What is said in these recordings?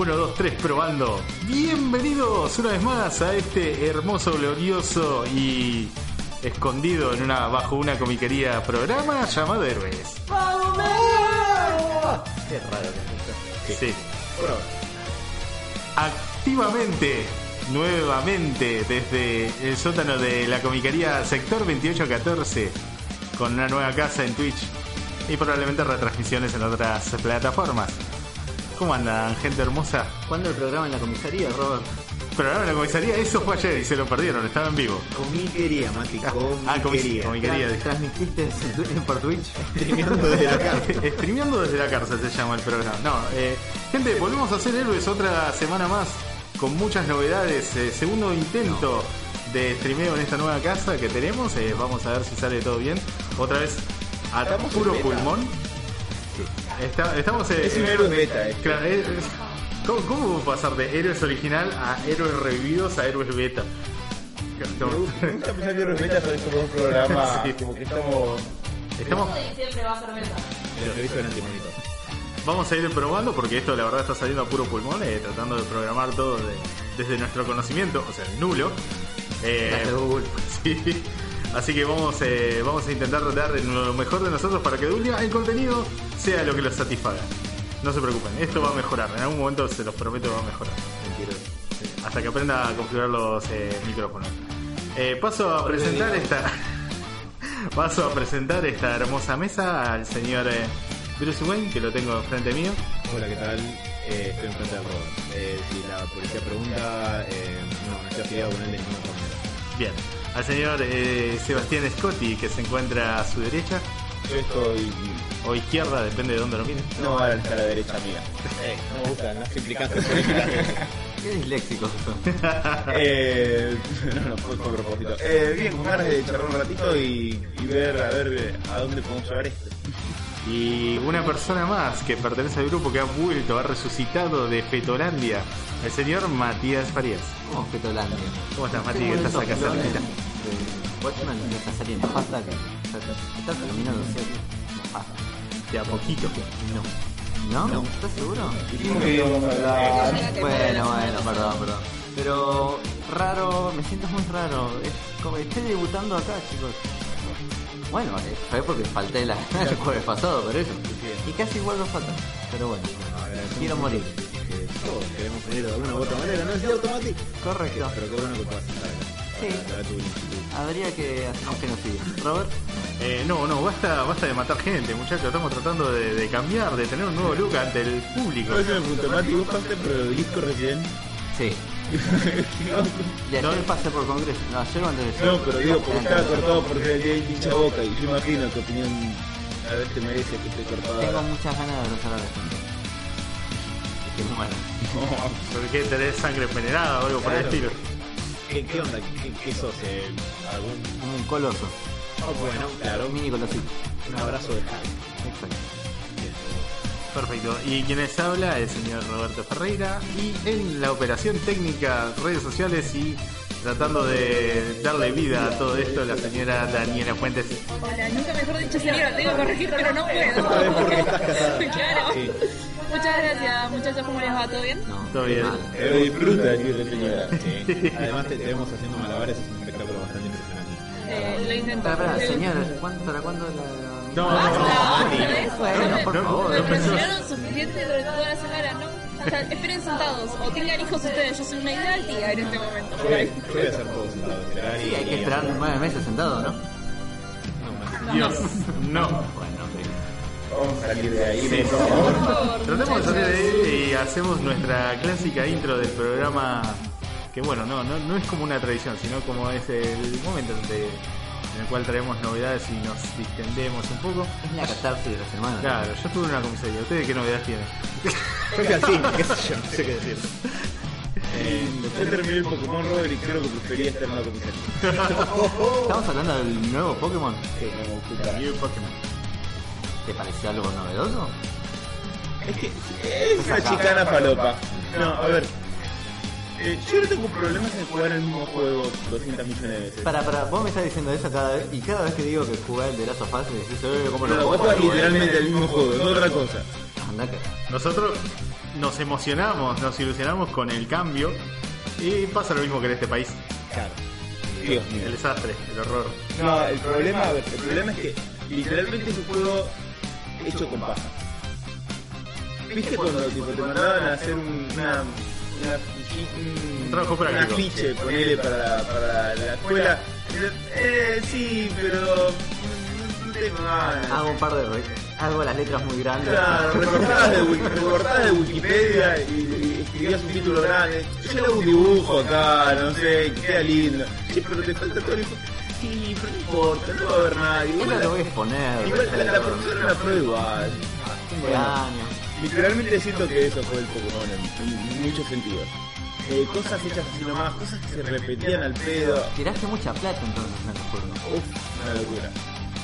1, 2, 3, probando. Bienvenidos una vez más a este hermoso, glorioso y escondido en una bajo una comiquería programa llamado Héroes. Qué raro que es esto. Sí. Bueno, Activamente, nuevamente, desde el sótano de la comiquería Sector 2814, con una nueva casa en Twitch y probablemente retransmisiones en otras plataformas. ¿Cómo andan, gente hermosa? ¿cuándo el programa en la comisaría, Robert? Programa en la comisaría, eso fue ayer y se lo perdieron, estaba en vivo. Comiquería, Mati, Ah, comis- comiquería. comiquería. Tra- ¿Transmitiste por Twitch? Streameando desde la cárcel. Streameando desde la cárcel se llama el programa. No, eh, gente, volvemos a hacer héroes otra semana más con muchas novedades. eh, segundo intento de streameo en esta nueva casa que tenemos. eh, vamos a ver si sale todo bien. Otra vez a Estamos en puro pulmón. Está- estamos eh, Es un en- héroe beta, este. Claro, es- es- ¿cómo, ¿Cómo pasar de héroes original a héroes revividos a héroes beta? Me gusta pensar que betas son como un programa, Sí. como que estamos... Estamos de diciembre va a ser beta. El servicio del antimonito. Vamos a ir probando porque esto la verdad está saliendo a puro pulmón, eh, tratando de programar todo de- desde nuestro conocimiento, o sea, nulo. Eh, sí. Así que vamos, eh, vamos a intentar dar lo mejor de nosotros para que de día el contenido sea lo que los satisfaga. No se preocupen, esto va a mejorar, en algún momento se los prometo va a mejorar. Hasta que aprenda a configurar los eh, micrófonos. Eh, paso a presentar esta. paso a presentar esta hermosa mesa al señor eh, Bruce Wayne, que lo tengo enfrente mío. Hola, ¿qué tal? Eh, estoy enfrente del Robert. Eh, si la policía pregunta, no, no estoy afiliado con él de ninguna forma. Bien. Al señor eh, Sebastián Scotti, que se encuentra a su derecha Yo estoy... o izquierda, depende de dónde lo mire. No, ahora está a la derecha mía. Eh, no me gustan las implicantes políticas. Qué disléxicos son. eh, no, no, fue con propósito. Eh, bien, con ganas de charlar un ratito y, y ver, a ver a dónde podemos llevar esto. Y una persona más que pertenece al grupo que ha vuelto, ha resucitado de Fetolandia, el señor Matías Farías. Como Fetolandia. ¿Cómo estás, Mati? ¿Qué estás acá cerquita? De Watchmen y esta serie nefasta que está terminando de ser nefasta. De a poquito. No. ¿No? ¿Estás seguro? Bueno, bueno, perdón, perdón. Pero raro, me siento muy raro. Es como estoy debutando acá, chicos. Bueno, eh, fue porque falté la, el jueves pasado, por eso. Y casi igual lo falta. Pero bueno, quiero morir. todos queremos venir de alguna u otra manera, ¿no es Mati? Correcto. Pero qué bueno que puedas estar acá. Sí. Tu. Habría que hacer un genocidio. Robert, Eh, no, no, basta, basta de matar gente, muchachos. Estamos tratando de, de cambiar, de tener un nuevo look ante el público. Veces me pregunto, Mati, ¿vos pasaste por el disco recién? sí. Y ayer No. pasé por congreso. No, ayer o antes de No, pero digo, porque estaba cortado por ser el hincha boca y yo imagino tu opinión a ver te merece que esté cortada. Tengo muchas ganas de abrazar a la gente. Y que muera. ¿Por qué tenés sangre envenenada o algo por el estilo? ¿Qué, qué onda? ¿Qué, qué sos? Eh, ¿Algún...? Un coloso. Oh, bueno, claro. Un mini colosito. Un abrazo de Harry. Exacto. Perfecto. Y quien les habla, el señor Roberto Ferreira. Y en la operación técnica, redes sociales y tratando de darle vida a todo esto, la señora Daniela Fuentes. Hola, nunca mejor dicho señora, tengo que corregir, pero no puedo. Esta vez porque estás casada. claro. Sí. Muchas gracias, muchachos, ¿cómo les va? ¿Todo bien? No, Todo bien. Pero disfruta, la señora. Sí. Además te, te vemos haciendo malabares, es un espectáculo bastante impresionante. Eh, lo intento. Espera, espera, señora, ¿cuánto, ¿para cuándo la.? No, no, no, vez. Bueno, por No, favor. Me no presionaron suficiente durante toda la semana, ¿no? O sea, esperen sentados o tengan hijos ustedes. Yo soy una ideal tía en este momento. Yo voy, yo voy a hacer todo sentado, esperar y... Sí, hay que esperar nueve meses sentado, ¿no? No. Dios, no. Bueno. Vamos a salir de ahí, Sí. por favor. Por favor, Tratemos de salir de ahí y hacemos nuestra clásica intro del programa. Que bueno, no, no, no es como una tradición, sino como es el momento de- en el cual traemos novedades y nos distendemos un poco. Es la catarsis de la semana. Claro, yo estuve en una comisaría. ¿Ustedes qué novedades tienen? Fue que así, qué sé yo, no sé qué decir. Eh, yo terminé el Pokémon Rover y creo que prefería estar en una comisaría. Estamos hablando del nuevo Pokémon. Sí, no. New Pokémon. ¿Te pareció algo novedoso? Es que es una chicana falopa. No, a ver. Eh, yo no tengo problemas en jugar el mismo juego 200 millones de veces. Para, para, vos me estás diciendo eso cada vez, y cada vez que digo que jugué el de Last of Us, me decís, eh, ¿cómo No, lo vos jugás literalmente el mismo juego, es otra cosa. Anda que. Nosotros nos emocionamos, nos ilusionamos con el cambio y pasa lo mismo que en este país. Claro. Dios mío. El desastre, el horror. No, el problema, a ver, el problema es que literalmente es un juego hecho con paja. ¿Viste cuando tipo, te mandaban a hacer un, una, una, un, Un trabajo un afiche, ponele para, para la escuela? Eh, sí, pero. Hago un par de hago las letras muy grandes. Claro, recortabas de, Wiki- recortabas de Wikipedia y, y escribías un título grande. Yo le hago un dibujo acá, no sé, queda lindo. Sí, pero te falta todo el. Sí, pero no importa, no va a haber nadie. Igual Igual lo voy la, a exponer. igual la, la profesora la prueba igual. Tengo años. Literalmente siento que eso fue el Pokémon en, en muchos sentidos. Eh, cosas hechas así nomás, cosas que se repetían al pedo. Tiraste mucha plata entonces en el juego. Uf, una locura.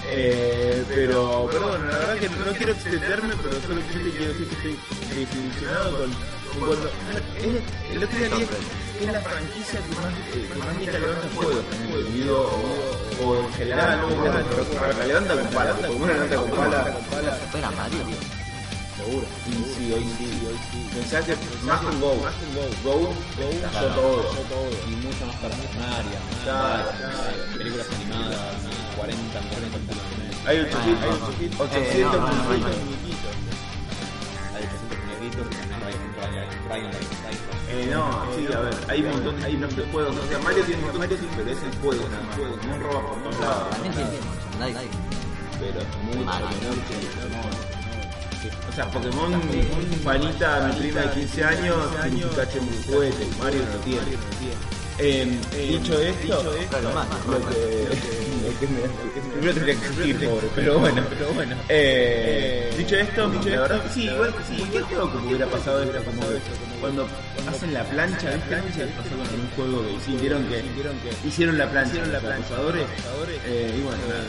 Eh, pero, pero bueno, la verdad que no quiero extenderme, pero solamente quiero decir que estoy desilusionado con, con cuando. Es, el otro día que es la franquicia que más, eh, que más mica levanta juegos en el o, o en general, ¿no? Pero levanta con pala, Pokémon levanta con pala. Espera, Mario. Seguro. Y sí, hoy sí, hoy sí. Pensá que más con Go, más con Go, Go, Go, yo todo, yo todo. y mucho más personaria, Claro, películas animadas, 40 millones de películas. Hay 800, hay 800, 800 no, no, no, no. muñequitos. Hay 800 muñequitos y también hay un Ryan, Eh, no, sí, a ver, hay un montón, hay un de juegos. O sea, Mario tiene un montón de juegos, pero es el juego nada más. No roba por todos lados. También tiene. Pero mucho, mucho, O sea, Pokémon, Juanita, mi prima de 15 años, tiene un en un juguete, Mario no lo tiene. Eh, dicho esto, lo que, que primero tendría que existir, pobre, pero bueno, pero bueno. Eh, dicho esto, la verdad que sí, igual sí, cualquier juego que hubiera pasado como cuando hacen la plancha, ¿viste? ¿Qué pasó con un juego que hicieron que hicieron la plancha, hicieron la plancha, eh, y bueno, nada,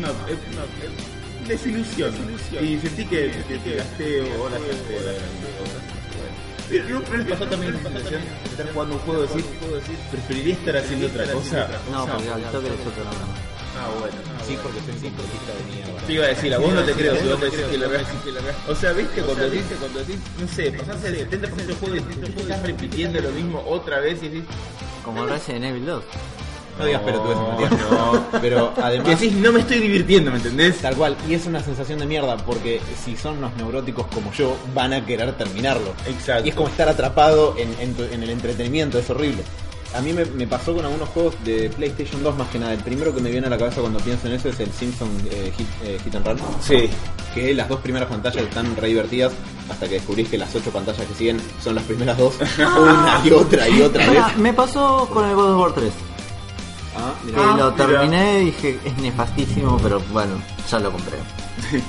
no, eh, no, eh, desilusión. Y sentí que, que, gasté Pero ¿no ¿no les pasó también de estar jugando un juego decir, preferiría estar haciendo otra cosa? No, porque al toque otro nombre. Ah, bueno. Sí, porque soy un deportista de mierda. Te iba a decir, a vos no te creo si vos te decís que la veas. O sea, viste, cuando decís, cuando decís, no sé, pasás el 70% del juego y estás repitiendo lo mismo otra vez y decís, Como el Resident Evil 2. No digas Matías. no. Pero que además, decís, no me estoy divirtiendo, ¿me entendés? tal cual, y es una sensación de mierda, porque si son unos neuróticos como yo, van a querer terminarlo. Exacto. Y es como estar atrapado en, en tu- en el entretenimiento, es horrible. A mí me, me pasó con algunos juegos de PlayStation 2 más que nada. El primero que me viene a la cabeza cuando pienso en eso es el Simpson eh, Hit, eh, Hit and Run. Sí. Que las dos primeras pantallas están re divertidas hasta que descubrís que las ocho pantallas que siguen son las primeras dos. una y otra y otra vez. Ah, me pasó con el God of War 3. Ah, Que lo terminé y dije, es nefastísimo, pero bueno, ya lo compré.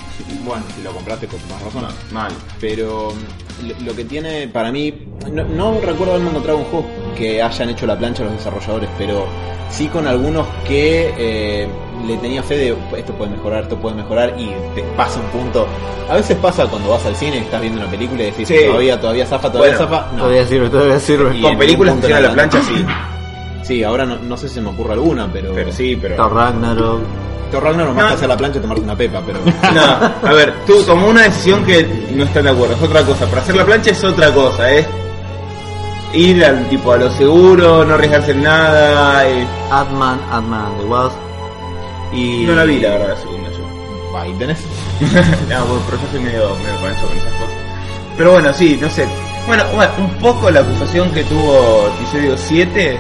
Bueno, si lo compraste con más razón. Mal. Pero mm, lo, lo que tiene para mí, no, no recuerdo haberme encontrado un juego que hayan hecho la plancha los desarrolladores, pero sí con algunos que eh, le tenía fe de esto puede mejorar, esto puede mejorar y te pasa un punto. A veces pasa cuando vas al cine, estás viendo una película y decís Sí. todavía, todavía zafa, todavía Bueno, zafa. No. Todavía sirve, todavía sirve. Y Con películas funciona la plancha, sí. Sí, ahora no, no sé si se me ocurre alguna, pero. Pero sí, pero. Thor Ragnarok. Thor Ragnarok más No. que hacer la plancha y tomarte una pepa, pero. No, a ver, tú tomó una decisión que no están de acuerdo, es otra cosa. Para hacer la plancha es otra cosa, es ir al tipo a lo seguro, no arriesgarse en nada. eh, Atman, Atman and the Wasp. y no la vi la verdad la segunda yo. Ahí tenés. no, pero yo soy medio, medio pancho con esas cosas. Pero bueno, sí, no sé. Bueno, bueno, un poco la acusación que tuvo episodio 7.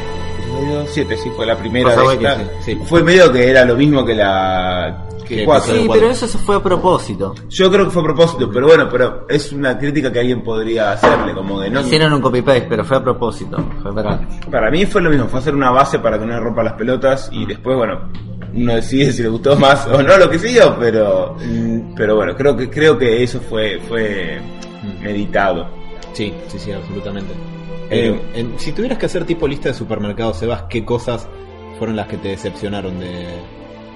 Episodio 7, sí, fue la primera de que esta. sí, sí. Fue medio que era lo mismo que la. que Que 4. Sí, cuatro. pero eso fue a propósito. Yo creo que fue a propósito, pero bueno, pero es una crítica que alguien podría hacerle, como de no. Hicieron un copy-paste, pero fue a propósito. Fue para... Para mí fue lo mismo, fue hacer una base para que no le rompa las pelotas y después, bueno, uno decide si le gustó más o no lo que siguió, pero pero bueno, creo que creo que eso fue fue meditado. Sí, sí, sí, absolutamente. Eh, Eh, en- si tuvieras que hacer tipo lista de supermercados, Sebas, ¿qué cosas fueron las que te decepcionaron de,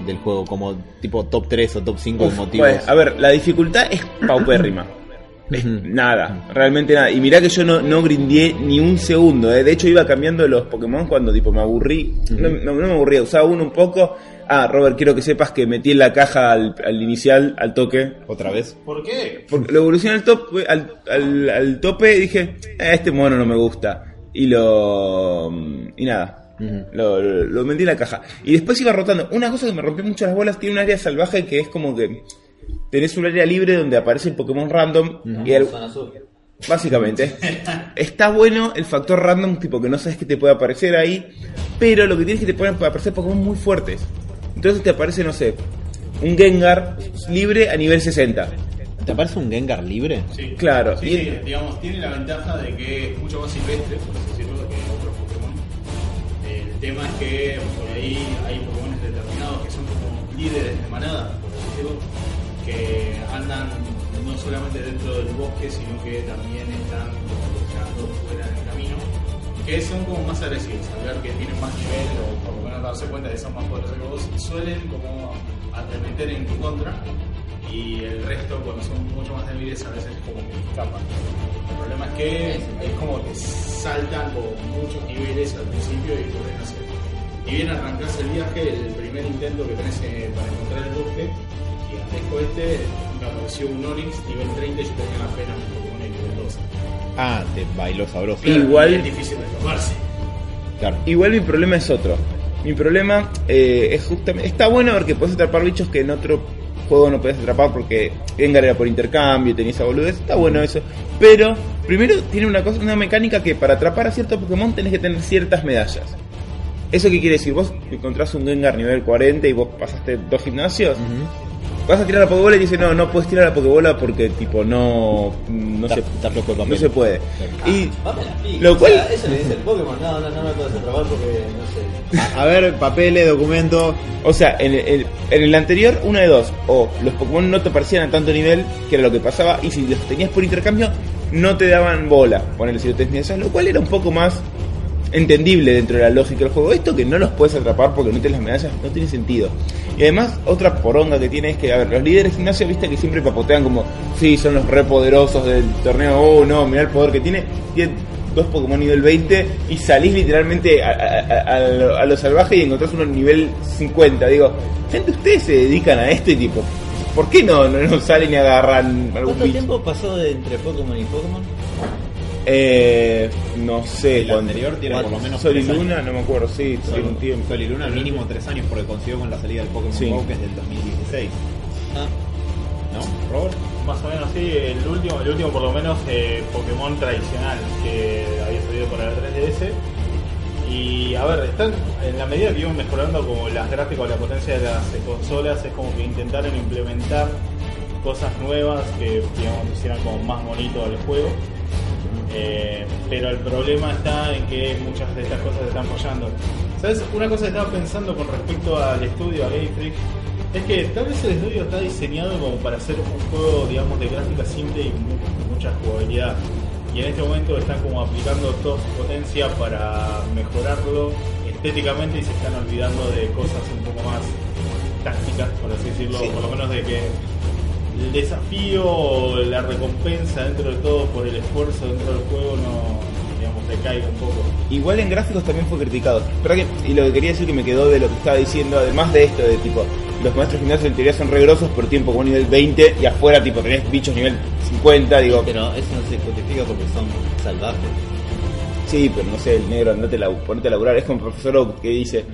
del juego? Como tipo top 3 o top 5 de Uf, motivos. bueno, a ver, la dificultad es paupérrima. Es nada, realmente nada. Y mirá que yo no, no grindé ni un segundo. ¿eh? De hecho, iba cambiando los Pokémon cuando tipo me aburrí. no, no- no me aburría, usaba uno un poco. Ah, Robert, quiero que sepas que metí en la caja al, al inicial, al toque. ¿Otra vez? ¿Por qué? Porque lo evolucioné al, top, al, al, al tope y dije, "Eh, este mono no me gusta. Y lo... Y nada. Lo, lo, lo metí en la caja. Y después iba rotando. Una cosa que me rompió mucho las bolas, tiene un área salvaje que es como que... Tenés un área libre donde aparece el Pokémon random y el-. Básicamente. Está bueno el factor random, tipo que no sabes qué te puede aparecer ahí. Pero lo que tienes es que te pueden aparecer Pokémon muy fuertes. Entonces te aparece, no sé, un Gengar libre a nivel 60. ¿Te parece un Gengar libre? Sí. Claro. Sí, Y- sí, digamos, tiene la ventaja de que es mucho más silvestre, por así decirlo, que otros Pokémon. El tema es que por ahí hay Pokémon determinados que son como líderes de manada, por así decirlo, que andan no solamente dentro del bosque, sino que también están buscando fuera del camino, que son como más agresivos, al ver que tienen más nivel o por lo menos darse cuenta de que son más poderosos que vos, suelen como arremeter en tu contra y el resto cuando son mucho más débiles a veces como que escapan. El problema es que es como que saltan por muchos niveles al principio y pueden hacer. Y bien arrancás el viaje, el primer intento que tenés eh, para encontrar el bosque, gigantesco este, me apareció un Onix nivel 30 y yo tenía apenas un Pokémon nivel 12. Ah, te bailó sabroso. Y- Igual- es difícil de tomarse. Claro. Igual mi problema es otro. Mi problema eh, es justamente... Está bueno ver que puedes atrapar bichos que en otro juego no podías atrapar porque Gengar era por intercambio y tenía esa boludez. Está bueno eso. Pero primero tiene una cosa, una mecánica que para atrapar a cierto Pokémon tenés que tener ciertas medallas. ¿Eso qué quiere decir? Vos encontrás un Gengar nivel 40 y vos pasaste dos gimnasios. Vas a tirar la Pokébola y dice, no, no puedes tirar la Pokébola porque tipo no... No, se, no se puede. Y Vamos a la pica. Lo cual- O sea, eso le dice el Pokémon. No, no, no me puedes atrapar porque no sé. A, ver, papeles, documentos. O sea, en el, en el anterior, una de dos. O los Pokémon no te parecían a tanto nivel, que era lo que pasaba, y si los tenías por intercambio, no te daban bola. Ponerle si lo tenías, lo cual era un poco más entendible dentro de la lógica del juego. Esto que no los puedes atrapar porque no tienes las medallas, no tiene sentido. Y además, otra poronga que tiene es que, a ver, los líderes de gimnasio, viste que siempre papotean como, sí, son los re poderosos del torneo, oh no, mirá el poder que tiene. Tiene dos Pokémon nivel 20 y salís literalmente a, a- a- lo, a lo salvaje y encontrás uno nivel 50. Digo, gente, ustedes se dedican a esto y tipo, ¿por qué no, no, no salen y agarran algún ¿Cuánto bicho? tiempo pasó de entre Pokémon y Pokémon? Eh, no sé, El anterior tiene por lo menos Sol y años. Luna, no me acuerdo, sí, tiene un tiempo. Sol y Luna mínimo tres años porque coincidió con la salida del Pokémon Sí. Go que es del 2016. Ah, ¿No, Robert? Más o menos sí, el último, el último por lo menos eh, Pokémon tradicional que había salido para la 3DS. Y a ver, están en la medida que iban mejorando como las gráficas o la potencia de las consolas, es como que intentaron implementar cosas nuevas que digamos hicieran como más bonito al juego. Eh, pero el problema está en que muchas de estas cosas están fallando. ¿Sabes? Una cosa que estaba pensando con respecto al estudio, a Game Freak, es que tal vez el estudio está diseñado como para hacer un juego, digamos, de gráfica simple y mu- mucha jugabilidad. Y en este momento están como aplicando toda su potencia para mejorarlo estéticamente y se están olvidando de cosas un poco más tácticas, por así decirlo, por lo menos de que el desafío o la recompensa dentro de todo por el esfuerzo dentro del juego no, digamos, decaiga un poco. Igual en gráficos también fue criticado. Pero que, y lo que quería decir que me quedó de lo que estaba diciendo, además de esto, de tipo, los maestros gimnasios en teoría son regrosos, pero tienen Pokémon nivel 20 y afuera tipo tenés bichos nivel 50, digo, pero eso no se justifica porque son salvajes. sí, pero no sé, el negro, andate a la, ponete a laburar, es como el profesor Oak que dice,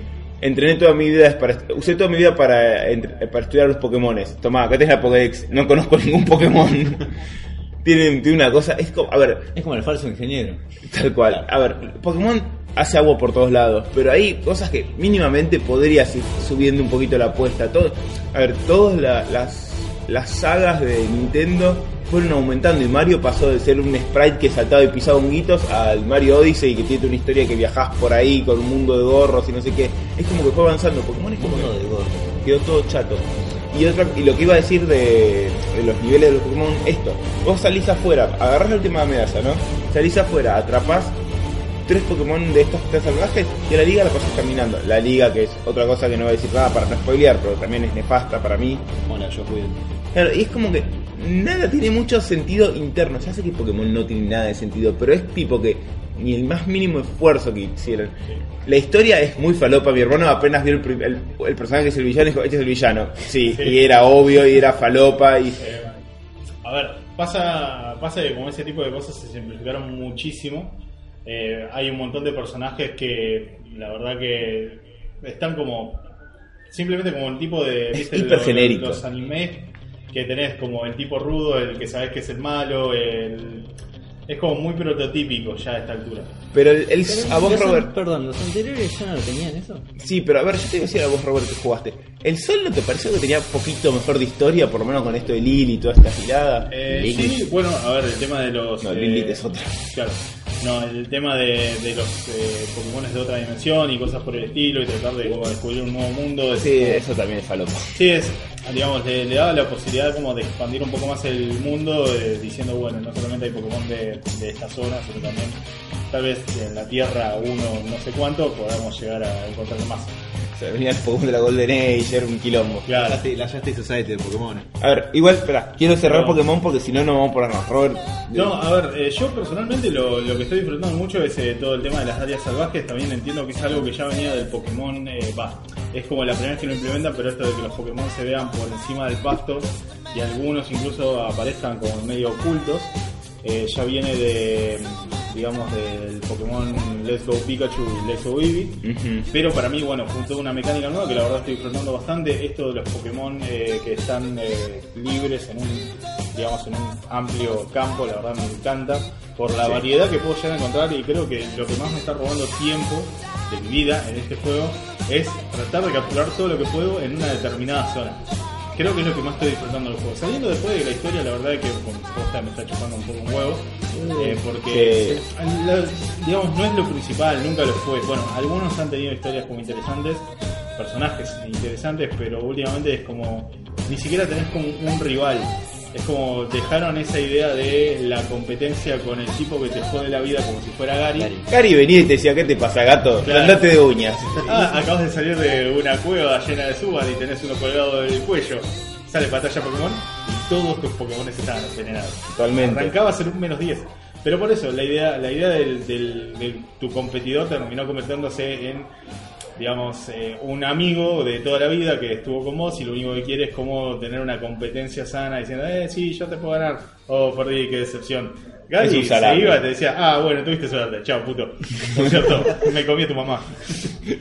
entrené toda mi vida, para, usé toda mi vida para, para estudiar los Pokémones. Tomá, acá tenés la Pokédex, no conozco ningún Pokémon. tiene, tiene una cosa, es como, a ver, Es como el falso ingeniero. Tal cual. A ver, Pokémon hace agua por todos lados, pero hay cosas que mínimamente podrías ir subiendo un poquito la apuesta. Todo, a ver, todas la- las, las sagas de Nintendo fueron aumentando y Mario pasó de ser un sprite que saltaba y pisaba honguitos al Mario Odyssey que tiene una historia que viajás por ahí con un mundo de gorros y no sé qué. Es como que fue avanzando. Pokémon es como Uno de gordo. quedó todo chato. Y, otra, y lo que iba a decir de, de los niveles de los Pokémon, esto, vos salís afuera, agarrás la última medalla, ¿no? Salís afuera, atrapás tres Pokémon de estos tres salvajes y a la liga la pasás caminando. La liga, que es otra cosa que no voy a decir nada para no spoilear, pero también es nefasta para mí. Hola, yo fui. Claro, y es como que nada tiene mucho sentido interno. Ya sé que Pokémon no tiene nada de sentido, pero es tipo que ni el más mínimo esfuerzo que hicieron. La historia es muy falopa. Mi hermano apenas vio el, el- el personaje que es el villano y dijo: Este es el villano. Sí, Sí. y era obvio y era falopa. y Eh, a ver, pasa, pasa que como ese tipo de cosas se simplificaron muchísimo. Eh, hay un montón de personajes que la verdad que están como simplemente como el tipo de Es ¿viste? hiper Los- genérico. los animes que tenés como el tipo rudo, el que sabes que es el malo, el es como muy prototípico ya a esta altura. Pero el, el- Pero a vos, Robert. Perdón, los anteriores ya no lo tenían eso. Sí, pero a ver, yo te iba a decir a vos, Robert, que jugaste. ¿El Sol no te pareció que tenía poquito mejor de historia, por lo menos con esto de Lily y toda esta girada? Eh, Lilith. sí, bueno, a ver, el tema de los. No, eh, Lilith es otra. Claro. No, el tema de, de los eh, Pokémon de otra dimensión y cosas por el estilo y tratar de como descubrir un nuevo mundo. es Sí, como- eso también es falopa. Sí, es, digamos, le, le daba la posibilidad como de expandir un poco más el mundo, eh, diciendo, bueno, no solamente hay Pokémon de, de esta zona, sino también, tal vez en la Tierra uno no sé cuánto, podamos llegar a encontrar más. O sea, venía el Pokémon de la Golden Age, era un quilombo. Claro. La Justice- Society de Pokémon. A ver, igual, espera, quiero cerrar No. Pokémon porque si no, no vamos por más. Robert. No, a ver, eh, yo personalmente lo, lo que estoy disfrutando mucho es eh, todo el tema de las áreas salvajes. También entiendo que es algo que ya venía del Pokémon. eh, Va, es como la primera vez que lo implementan, pero esto de que los Pokémon se vean por encima del pasto y algunos incluso aparezcan como medio ocultos, eh, ya viene de, digamos, del Pokémon Let's Go Pikachu y Let's Go Eevee. Pero para mí, bueno, fue toda una mecánica nueva que la verdad estoy disfrutando bastante. Esto de los Pokémon eh, que están eh, libres en un, digamos, en un amplio campo, la verdad me encanta. Por la variedad que puedo llegar a encontrar y creo que lo que más me está robando tiempo de mi vida en este juego es tratar de capturar todo lo que puedo en una determinada zona. Creo que es lo que más estoy disfrutando del juego. Saliendo después de la historia, la verdad es que con me está chupando un poco un huevo. eh, porque, la- digamos, no es lo principal, nunca lo fue. Bueno, algunos han tenido historias como interesantes, personajes interesantes, pero últimamente es como, ni siquiera tenés como un rival. Es como dejaron esa idea de la competencia con el tipo que te jode la vida como si fuera Gary. Gary. Venía y te decía, ¿qué te pasa, gato? Claro. Andate de uñas. Ah, acabas de salir de una cueva llena de subas y tenés uno colgado del cuello. Sale batalla Pokémon y todos tus Pokémon están envenenados. Totalmente. Arrancabas en un menos 10. Pero por eso, la idea, la idea del, del- de tu competidor terminó convirtiéndose en, digamos, eh, un amigo de toda la vida que estuvo con vos y lo único que quiere es como tener una competencia sana diciendo, eh, sí, yo te puedo ganar. Oh, perdí, qué decepción. Gary se iba y te decía, ah, bueno, tuviste suerte, chao, puto. Por cierto, me comí a tu mamá.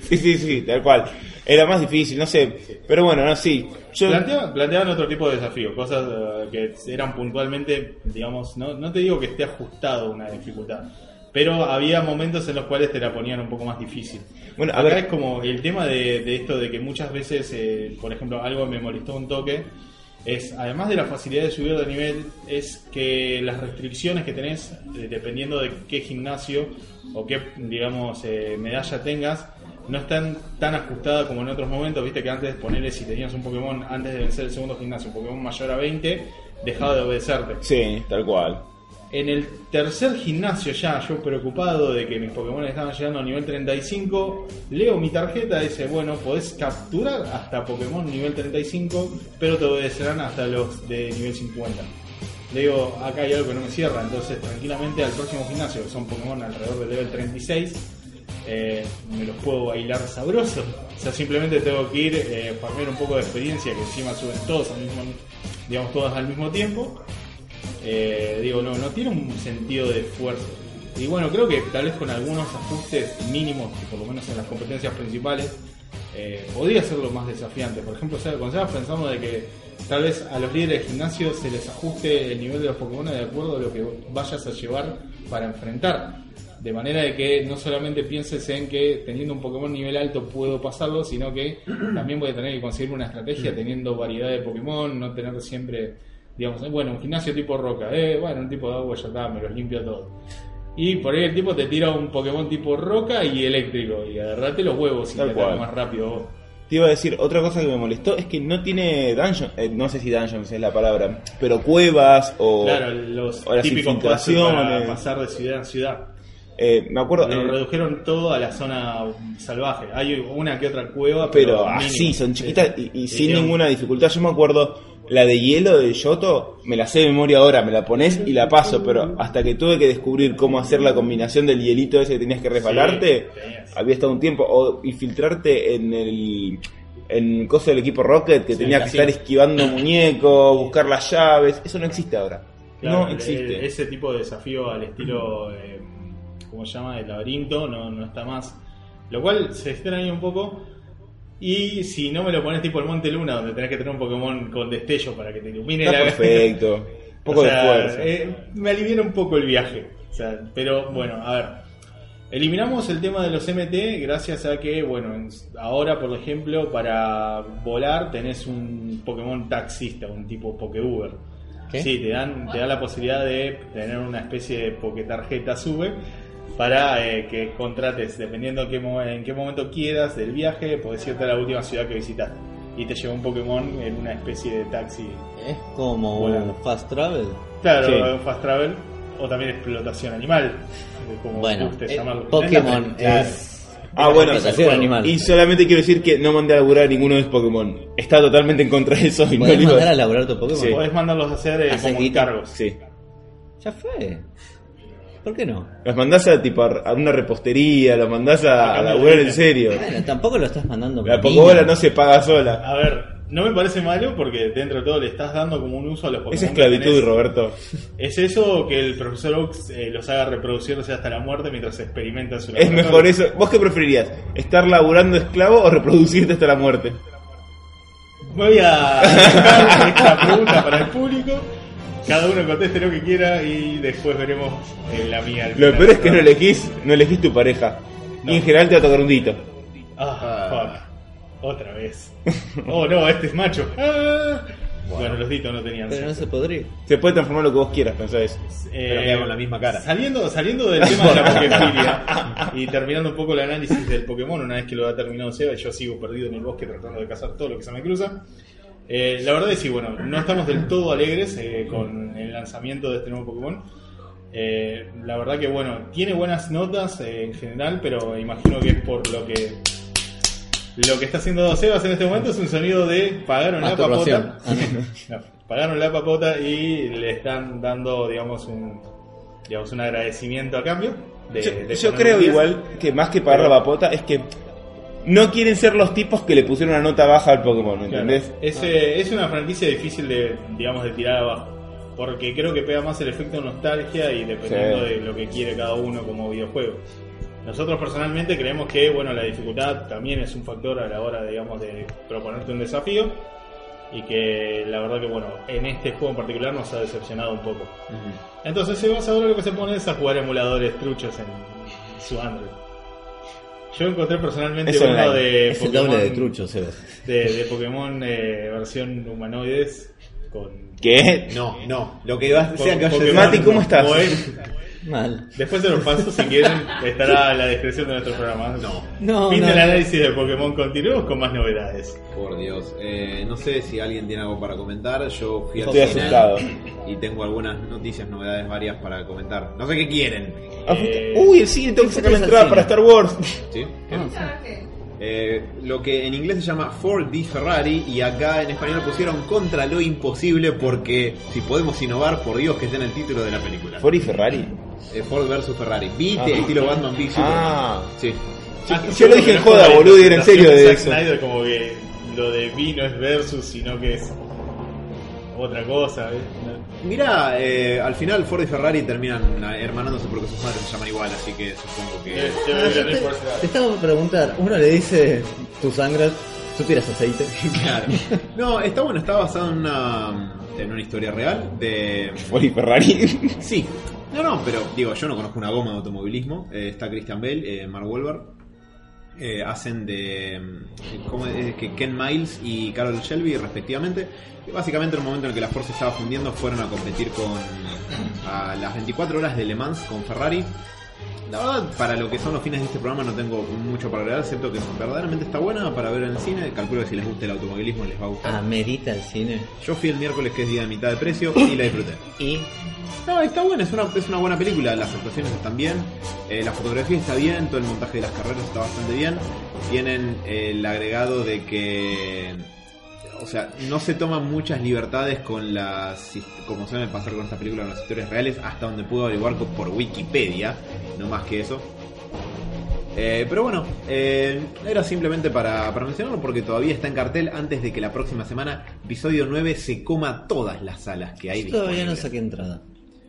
Sí, sí, sí, tal cual. Era más difícil, no sé. Pero bueno, no, sí. Yo, Planteaban, planteaban otro tipo de desafíos, cosas eh, que eran puntualmente, digamos, no, no te digo que esté ajustado una dificultad, pero había momentos en los cuales te la ponían un poco más difícil. Bueno, a ver. es como el tema de, de esto de que muchas veces, eh, por ejemplo, algo me molestó un toque, es además de la facilidad de subir de nivel, es que las restricciones que tenés, eh, dependiendo de qué gimnasio o qué, digamos, eh, medalla tengas, no están tan ajustadas como en otros momentos. Viste que antes, ponerle si tenías un Pokémon antes de vencer el segundo gimnasio, un Pokémon mayor a 20, dejaba de obedecerte. Sí, tal cual. En el tercer gimnasio ya, yo preocupado de que mis Pokémon estaban llegando a nivel 35, leo mi tarjeta y dice, bueno, podés capturar hasta Pokémon nivel 35, pero te obedecerán hasta los de nivel 50. Le digo, acá hay algo que no me cierra, entonces tranquilamente al próximo gimnasio, que son Pokémon alrededor del level 36, eh, me los puedo bailar sabroso. O sea, simplemente tengo que ir, eh, farmear un poco de experiencia, que encima suben todos al mismo, digamos, todos al mismo tiempo. Eh, digo, no, no tiene un sentido de esfuerzo. Y bueno, creo que tal vez con algunos ajustes mínimos, por lo menos en las competencias principales, eh, podría serlo más desafiante. Por ejemplo, cuando estabas pensando de que tal vez a los líderes de gimnasio se les ajuste el nivel de los Pokémon de acuerdo a lo que vayas a llevar para enfrentar. De manera de que no solamente pienses en que teniendo un Pokémon nivel alto puedo pasarlo, sino que también voy a tener que conseguir una estrategia teniendo variedad de Pokémon, no tener siempre, digamos, eh, bueno, un gimnasio tipo roca, eh, bueno, un tipo de agua ya está, me los limpio todo. Y por ahí el tipo te tira un Pokémon tipo roca y eléctrico, y agarrate los huevos y Tal te cual. más rápido vos. Te iba a decir, otra cosa que me molestó es que no tiene dungeon, eh, no sé si dungeons es la palabra, pero cuevas o, Claro, los o las típicos para pasar de ciudad en ciudad. Eh, me acuerdo, Lo eh, redujeron todo a la zona salvaje. Hay una que otra cueva, pero pero, así, son chiquitas y, y sin ninguna dificultad. Yo me acuerdo la de hielo de Yoto, me la sé de memoria ahora, me la pones y la paso, pero hasta que tuve que descubrir cómo hacer la combinación del hielito ese que tenías que resbalarte, tenías. había estado un tiempo, o infiltrarte en el en el coso del equipo Rocket, que tenía que estar esquivando muñecos, buscar las llaves, eso no existe ahora. Claro, no existe. el- ese tipo de desafío al estilo, eh, ¿cómo se llama? El laberinto, no, no está más. Lo cual se extraña un poco. Y si no me lo pones tipo el Monte Luna, donde tenés que tener un Pokémon con destello para que te ilumine Está la perfecto. Un poco O sea, de esfuerzo. eh, me aliviana un poco el viaje. O sea, pero bueno, a ver. Eliminamos el tema de los MT gracias a que, bueno, en- ahora por ejemplo, para volar tenés un Pokémon taxista, un tipo Pokeuber. ¿Qué? Sí, te dan, te dan la posibilidad de tener una especie de Poketarjeta sube para eh, que contrates, dependiendo en qué, mo- en qué momento quieras del viaje, podés irte a la última ciudad que visitaste. Y te lleva un Pokémon en una especie de taxi Es como Volando. un fast travel. Claro, Sí. fast travel o también explotación animal, como Bueno, guste eh, llamarlo. Pokémon es Ah, bueno, explotación animal. y solamente quiero decir que no mandé a laburar a ninguno de los Pokémon. Está totalmente en contra de eso y no ¿Podés digo- mandar a laburar tu Pokémon? Sí. Podés mandarlos a hacer eh, Hacer como encargos. Sí. Ya fue. ¿Por qué no? Los mandás a, tipo, a una repostería, los mandás a, A a cambio laburar en serio. Bueno, tampoco lo estás mandando La Pokébola no se paga sola. A ver, no me parece malo porque dentro de todo le estás dando como un uso a los Pokémon. Es esclavitud. Roberto. ¿Es eso que el profesor Oaks eh, los haga reproducirse hasta la muerte mientras experimenta en su Es mejor eso. ¿Vos qué preferirías? ¿Estar laburando esclavo o reproducirte hasta la muerte? Voy a dejar esta pregunta para el público. Cada uno conteste lo que quiera y después veremos eh, la mía. al Lo peor es que no elegís, no elegís tu pareja. No. Y en general te va a tocar un dito. Ah, fuck. Otra vez. Oh no, este es macho. Ah. Bueno, los ditos no tenían Pero no sexo. se podría. Se puede transformar lo que vos quieras, pensá eso. Eh, Pero queda con la misma cara. Saliendo, saliendo del tema de la Pokéfilia y terminando un poco el análisis del Pokémon, una vez que lo ha terminado Seba, yo sigo perdido en el bosque tratando de cazar todo lo que se me cruza. Eh, la verdad es que, bueno, no estamos del todo alegres eh, con el lanzamiento de este nuevo Pokémon. Eh, la verdad que, bueno, tiene buenas notas eh, en general, pero imagino que es por lo que. Lo que está haciendo Sebas en este momento es un sonido de pagaron la papota. No. Pagaron la papota y le están dando, digamos, un, digamos, un agradecimiento a cambio. De, Yo, de yo creo un 10. igual que más que pagar la papota es que no quieren ser los tipos que le pusieron una nota baja al Pokémon, ¿me Claro. entendés? Es, eh, es una franquicia difícil de, digamos, de tirar abajo. Porque creo que pega más el efecto de nostalgia y dependiendo Sí. de lo que quiere cada uno como videojuego. Nosotros personalmente creemos que bueno la dificultad también es un factor a la hora digamos de proponerte un desafío y que la verdad que bueno en este juego en particular nos ha decepcionado un poco. Entonces Sebas ahora lo que se pone es a jugar emuladores truchos en su Android. Yo encontré personalmente Es uno online. de Es el Pokémon, doble de trucho, Sebas. de, de Pokémon eh, versión humanoides con ¿Qué? No, no. Lo que va, que a Pokémon decir- Mati, ¿cómo estás? Moe. Mal. Después de los pasos, si quieren, estará en la descripción de nuestro programa. No. No, Fin no. del análisis de Pokémon. Continuemos con más novedades. Por Dios. Eh, no sé si alguien tiene algo para comentar. Yo fui al Estoy cine asustado. y tengo algunas noticias, novedades varias para comentar. No sé qué quieren. Eh, Uy, el cine, tengo que sacar la entrada al para? Star Wars. ¿Sí? Ah, Eh, lo que en inglés se llama Ford v Ferrari y acá en español pusieron contra lo imposible porque si podemos innovar, por Dios que esté en el título de la película. Ford y Ferrari. Eh, Ford vs Ferrari. Beat Ah. estilo Batman v Superman. Ah. Sí. ah, yo lo dije en joda, boludo, y era en serio de eso. Snyder como que lo de V no es versus, sino que es otra cosa. ¿eh? Mira, eh, al final Ford y Ferrari terminan eh, hermanándose porque sus madres se llaman igual, así que supongo que... Fuerza. Te estaba por preguntar, uno le dice, tú sangras, tú tiras aceite. Claro. No, está bueno, está basado en una, en una historia real de... Ford y Ferrari. Sí. No, no, pero digo, yo no conozco una goma de automovilismo. Eh, está Christian Bale, eh, Mark Wahlberg. Eh, hacen de mm, ¿cómo es? que Ken Miles y Carol Shelby respectivamente. Básicamente en el momento en el que la Ford se estaba fundiendo fueron a competir con a las 24 horas de Le Mans con Ferrari. La verdad, para lo que son los fines de este programa no tengo mucho para agregar, excepto que verdaderamente está buena para ver en el cine. Calculo que si les gusta el automovilismo les va a gustar. Amerita el cine. Yo fui el miércoles que es día de mitad de precio y la disfruté. Y No, está buena, es una, es una buena película, las actuaciones están bien, eh, la fotografía está bien, todo el montaje de las carreras está bastante bien. Tienen eh, el agregado de que o sea, no se toman muchas libertades con las, como suele pasar con esta película, con las historias reales, hasta donde puedo averiguar por Wikipedia, no más que eso. Eh, pero bueno, eh, era simplemente para, para mencionarlo porque todavía está en cartel antes de que la próxima semana episodio 9 se coma todas las salas que hay Yo todavía no saqué entrada.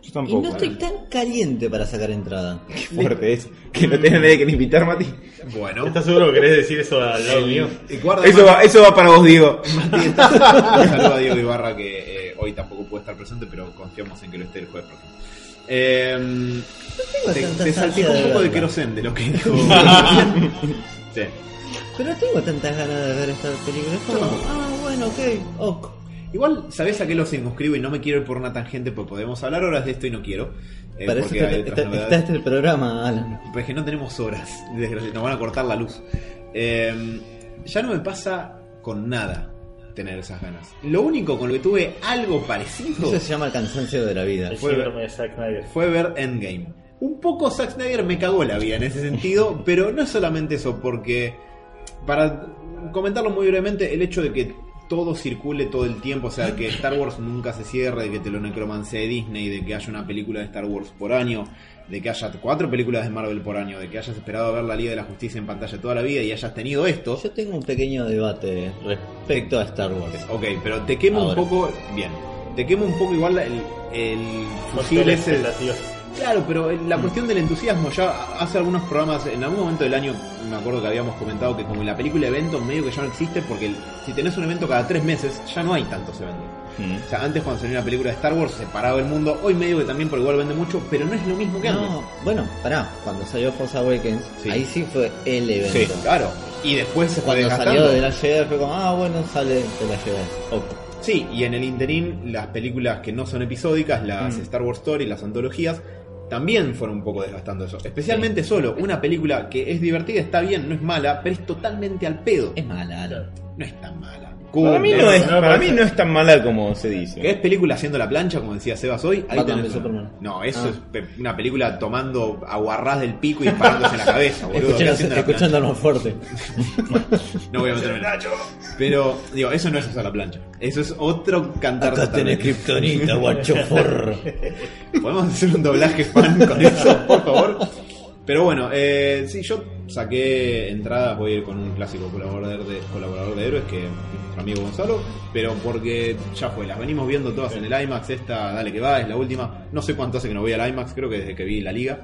Yo Y tampoco. no estoy tan caliente para sacar entrada. Qué fuerte es. Que no tenga nadie que ni invitar, Mati. Bueno, ¿Estás seguro que querés decir eso al lado mío? y guarda Eso va, eso va para vos, Diego. Mati, Un saludo a Diego Ibarra que eh, hoy tampoco puede estar presente, pero confiamos en que lo esté el jueves próximo. Eh, tengo te, te un poco de querosén de lo que dijo. sí. Pero tengo tantas ganas de ver esta película. Es como, ah, bueno, ok, ok. Igual, ¿sabés a qué lo circunscribo y no me quiero ir por una tangente? Porque podemos hablar horas de esto y no quiero. eh, Para eso está, este el programa, Alan. Pero es que no tenemos horas. desgraciadamente, Nos van a cortar la luz. Eh, ya no me pasa con nada tener esas ganas. Lo único con lo que tuve algo parecido Eso se llama el cansancio de la vida. El Fue- síndrome de Zack Snyder. fue ver Endgame. Un poco Zack Snyder me cagó la vida en ese sentido, pero no es solamente eso, porque para comentarlo muy brevemente, el hecho de que todo circule todo el tiempo, o sea, que Star Wars nunca se cierre, de que te lo necromancee Disney, de que haya una película de Star Wars por año, de que haya cuatro películas de Marvel por año, de que hayas esperado a ver la Liga de la Justicia en pantalla toda la vida y hayas tenido esto. Yo tengo un pequeño debate respecto a Star Wars. Ok, pero te quemo un poco, bien, te quemo un poco igual el, el fusil ese... Claro, pero la cuestión del entusiasmo, ya hace algunos programas, en algún momento del año, me acuerdo que habíamos comentado que como la película evento medio que ya no existe, porque el- si tenés un evento cada tres meses, ya no hay tantos eventos. O sea, antes cuando salió una película de Star Wars se paraba el mundo, hoy medio que también por igual vende mucho, pero no es lo mismo que antes. No, bueno, pará, cuando salió Force Awakens, Sí. ahí sí fue el evento. Claro, y después se Cuando salió de la Jedi fue como, ah, bueno, sale de la Jedi. Sí, y en el interín, las películas que no son episódicas, las Mm. Star Wars Story, las antologías, también fueron un poco desgastando eso. Especialmente solo, una película que es divertida, está bien, no es mala, pero es totalmente al pedo. Es mala. No es tan mala. Para mí, no es, no me para parece. mí no es tan mala como se dice. es película haciendo la plancha, como decía Sebas hoy. Ahí Batman tenés una. No, eso Ah. es pe- una película tomando aguarrás del pico y disparándose en la cabeza, boludo. ¿Qué Escuchando, haciendo la escuchando más fuerte. plancha? No voy a meterme en. Pero, digo, eso no es usar la plancha. Eso es otro cantar Acá tenés totalmente. Kryptonita, guacho forro. ¿Podemos hacer un doblaje fan con eso, por favor? Pero bueno, eh, sí, yo saqué entradas, voy a ir con un clásico colaborador de, colaborador de héroes, que es nuestro amigo Gonzalo, pero porque ya fue, las venimos viendo todas en el IMAX, esta, dale que va, es la última, no sé cuánto hace que no voy al IMAX, creo que desde que vi la liga,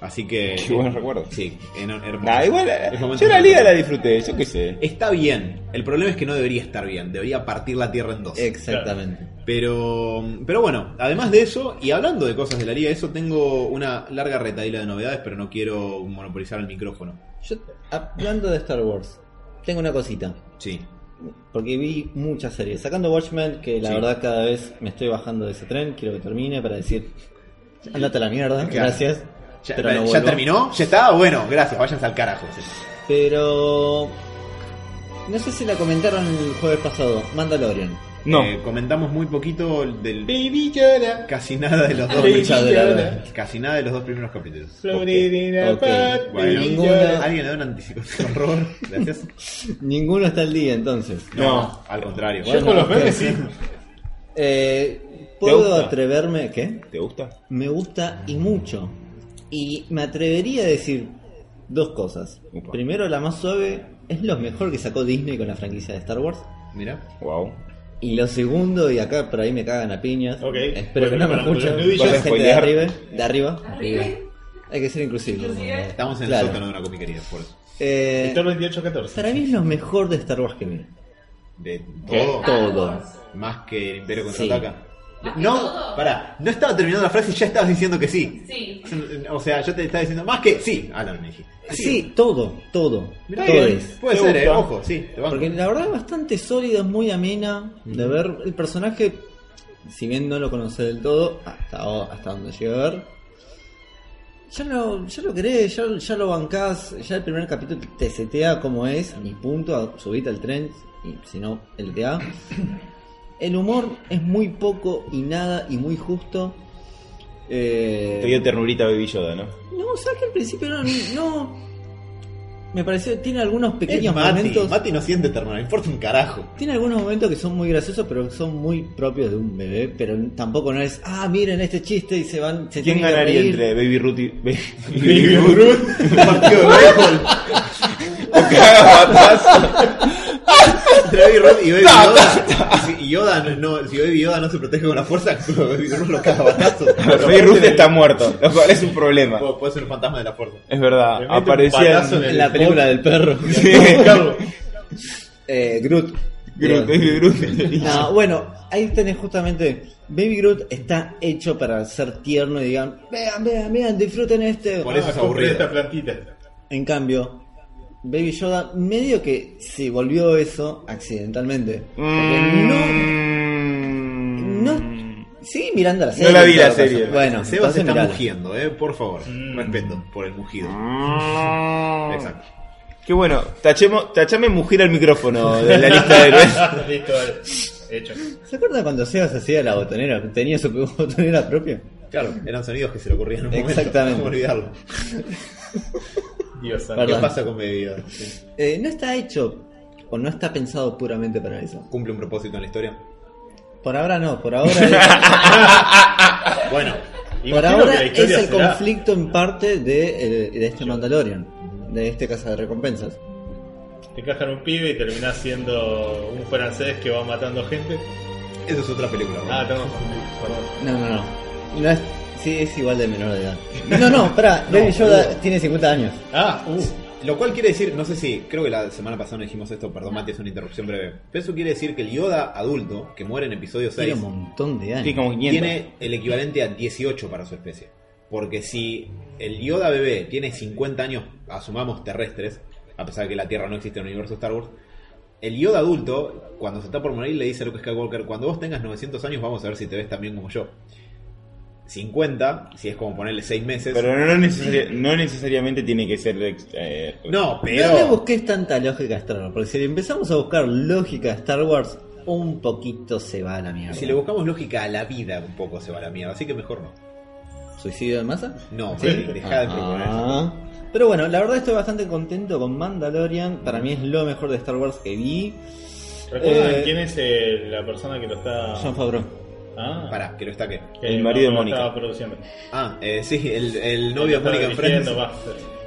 así que... Qué buen recuerdo. Sí, en, hermoso. Nah, igual, eh, yo la liga la disfruté, yo qué sé. Está bien, el problema es que no debería estar bien, debería partir la tierra en dos. Exactamente. Pero, pero bueno, además de eso, y hablando de cosas de la liga, eso tengo una larga retaíla de novedades, pero no quiero monopolizar el micrófono. Yo, hablando de Star Wars, tengo una cosita. Sí. Porque vi muchas series. Sacando Watchmen, que la Sí. verdad cada vez me estoy bajando de ese tren, quiero que termine para decir, andate a la mierda, Claro. gracias. ¿Ya, pero no ¿ya vuelvo. terminó? ¿Ya está? Bueno, gracias, váyanse al carajo. sí. Pero... No sé si la comentaron el jueves pasado, Mandalorian. No. Eh, comentamos muy poquito del Baby Yoda. casi nada de los dos Baby Yoda. casi nada de los dos primeros capítulos. Floated in a Ok. pot, Bueno, baby ninguno-. ¿Alguien le da un anticipación horror? Gracias. Ninguno está al día entonces. No. al contrario. Yo con los memes sí. Eh, ¿Te ¿Puedo gusta? atreverme? ¿Qué? ¿Te gusta? Me gusta y mucho. Y me atrevería a decir dos cosas. Upa. Primero, la más suave, es lo mejor que sacó Disney con la franquicia de Star Wars. Mira. Wow. Y lo segundo, y acá por ahí me cagan a piñas. Ok. Espero que no me escuchen. gente de arriba. De arriba. arriba. Hay que ser inclusivo. Estamos en Claro. el sótano de una comiquería, por eso. Eh, Víctor 2814. para mí es lo mejor de Star Wars que vi. De ¿Qué? todo. Todo. Más que el Imperio Sí. Que No, todo. pará, no estaba terminando la frase y ya estabas diciendo que sí. Sí. O sea, yo te estaba diciendo más que sí. Ah, no, me dijiste. Sí, todo, todo. Mirá todo bien, es. Puede ¿Te ser, eh, ojo, sí, te banco. Porque la verdad es bastante sólida, es muy amena de ver el personaje, si bien no lo conoce del todo, hasta, hasta donde llegué a ver, ya lo, ya lo querés, ya, ya lo bancás, ya el primer capítulo te setea como es, ni punto, subite al tren, y si no, LTA. El humor es muy poco y nada y muy justo. Eh, Te dio ternurita Baby Yoda, ¿no? no, sabes que al principio no, no, me pareció, tiene algunos Es pequeños Mati, momentos. Mati no siente ternura, le importa un carajo. Tiene algunos momentos que son muy graciosos, pero son muy propios de un bebé. Pero tampoco no es, ah, miren este chiste y se van. Se ¿Quién que ganaría entre Baby Ruth y Baby, Baby Ruth, un partido de béisbol. Entre Baby Ruth y Baby Yoda. Y si Yoda no, no- si Baby Yoda no se protege con la fuerza, Baby Ruth lo caga a batazos. Baby Ruth está muerto, lo cual es un problema. Puede puede ser un fantasma de la fuerza. Es verdad, Le mete un aparecía palazo en la película del perro. Carlos. eh, Groot. Groot. Baby Groot. No, bueno, ahí tenés justamente. Baby Groot está hecho para ser tierno y digan, vean, vean, vean, disfruten este. Por eso Ah, es compré aburrido. esta plantita. En cambio, Baby Yoda medio que se volvió eso accidentalmente. Porque no, Mm. no. Sigue mirando la No serie. la vi la todo caso. serie. Bueno, Seba se está mirala. mugiendo, eh, por favor. Mm. Respeto por el mugido. Mm. Exacto. Qué bueno, tachemos, tachame mujer al micrófono de la lista de héroes. Listo. Hecho. ¿Se acuerdan cuando Sebas hacía la botonera? Tenía su botonera propia. Claro, eran sonidos que se le ocurrían en un momento. Exactamente. ¿Cómo olvidarlo? Dios. ¿Qué Perdón. pasa con Yoda? Sí. Eh, no está hecho o no está pensado puramente para eso. ¿Cumple un propósito en la historia? Por ahora no, por ahora es, Bueno, por Imagino ahora que la es historia el será- conflicto en parte de, eh, de este Mandalorian, de este caza de recompensas. Te encajan un pibe y terminás siendo un francés que va matando gente. eso es otra película. ¿no? Ah, no, perdón. No, no, no. no es, sí, es igual de menor de edad. No, no, pará, Baby Yoda tiene 50 años. Ah, uh. Lo cual quiere decir, no sé si, creo que la semana pasada no dijimos esto, perdón Mati, es una interrupción breve. Pero eso quiere decir que el Yoda adulto, que muere en episodio 6, Tiene un montón de Sí, años. como 500. tiene el equivalente a 18 para su especie. Porque si el Yoda bebé tiene 50 años, asumamos terrestres, a pesar de que la Tierra no existe en el universo Star Wars, el Yoda adulto, cuando se está por morir, le dice a Luke Skywalker, cuando vos tengas 900 años vamos a ver si te ves tan bien como yo. 50, si es como ponerle 6 meses. Pero no, necesari- no necesariamente tiene que ser. eh, no, No le pero... busques tanta lógica a Star Wars, porque si le empezamos a buscar lógica a Star Wars, un poquito se va a la mierda. Si le buscamos lógica a la vida, un poco se va a la mierda, así que mejor no. ¿Suicidio de masa? No, ¿Sí? deja de proponer. Ah. Pero bueno, la verdad estoy bastante contento con Mandalorian. Para mí es lo mejor de Star Wars que vi. ¿Recuerdan Eh, quién es eh, la persona que lo está. John Favreau. Ah, Pará, que lo está qué. que El marido de Mónica. produciendo. Ah, eh, sí, el, el novio de Mónica en Friends.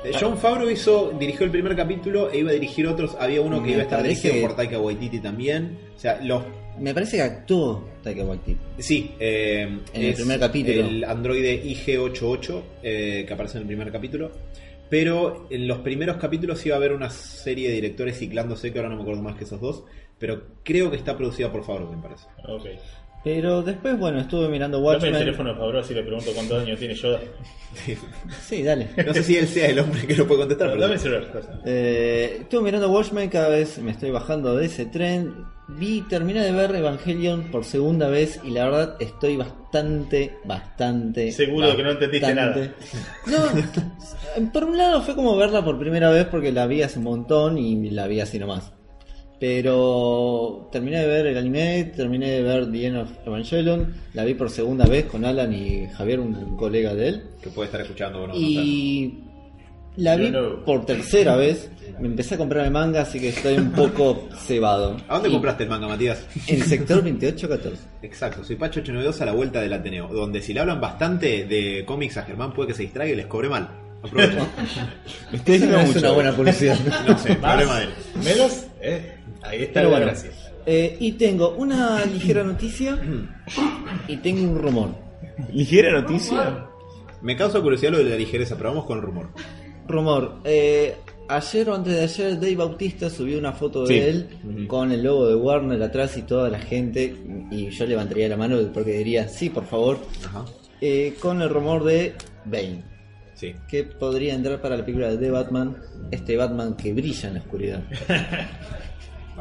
Eh, John Favreau hizo, dirigió el primer capítulo e iba a dirigir otros. Había uno que Me iba a estar parece dirigido que- por Taika Waititi también. O sea, los. Me parece que actuó Taika Waititi. Sí, eh, En el es primer capítulo. El androide IG88 eh, que aparece en el primer capítulo. Pero en los primeros capítulos iba a haber una serie de directores ciclándose, que ahora no me acuerdo más que esos dos. Pero creo que está producida por Favreau, me parece. Ok. Pero después, bueno, estuve mirando Dame el Watchmen. teléfono de Fabro si le pregunto cuántos años tiene Yoda. Sí, dale. No sé si él sea el hombre que lo puede contestar, pero Dame el celular. Eh, estuve mirando Watchmen, cada vez me estoy bajando de ese tren. Vi, terminé de ver Evangelion por segunda vez y la verdad estoy bastante, bastante. Seguro que no entendiste bastante- No, por un lado fue como verla por primera vez porque la vi hace un montón y la vi así nomás. Pero terminé de ver el anime, terminé de ver The End of Evangelion, la vi por segunda vez con Alan y Javier, un colega de él. que puede estar escuchando no. Y la vi no. por tercera vez. Me empecé a comprar el manga, así que estoy un poco cebado. ¿A dónde Y compraste el manga, Matías? En sector 2814. Exacto, soy Pacho 892 a la vuelta del Ateneo, donde si le hablan bastante de cómics a Germán puede que se distraiga y les cobre mal. Aprovechen. Me estoy diciendo No es mucho. una buena publicidad. No sé, problema de él. Menos, eh, ahí está Pero la bueno, gracia. eh, y tengo una ligera noticia y tengo un rumor. Ligera noticia. Me causa curiosidad lo de la ligereza, pero vamos con el rumor. Rumor. eh, ayer o antes de ayer Dave Bautista subió una foto de Sí. él con el logo de Warner atrás y toda la gente. Y yo levantaría la mano porque diría, sí, por favor. Ajá. eh, con el rumor de Bane. Sí. que podría entrar para la película de The Batman, este Batman que brilla en la oscuridad.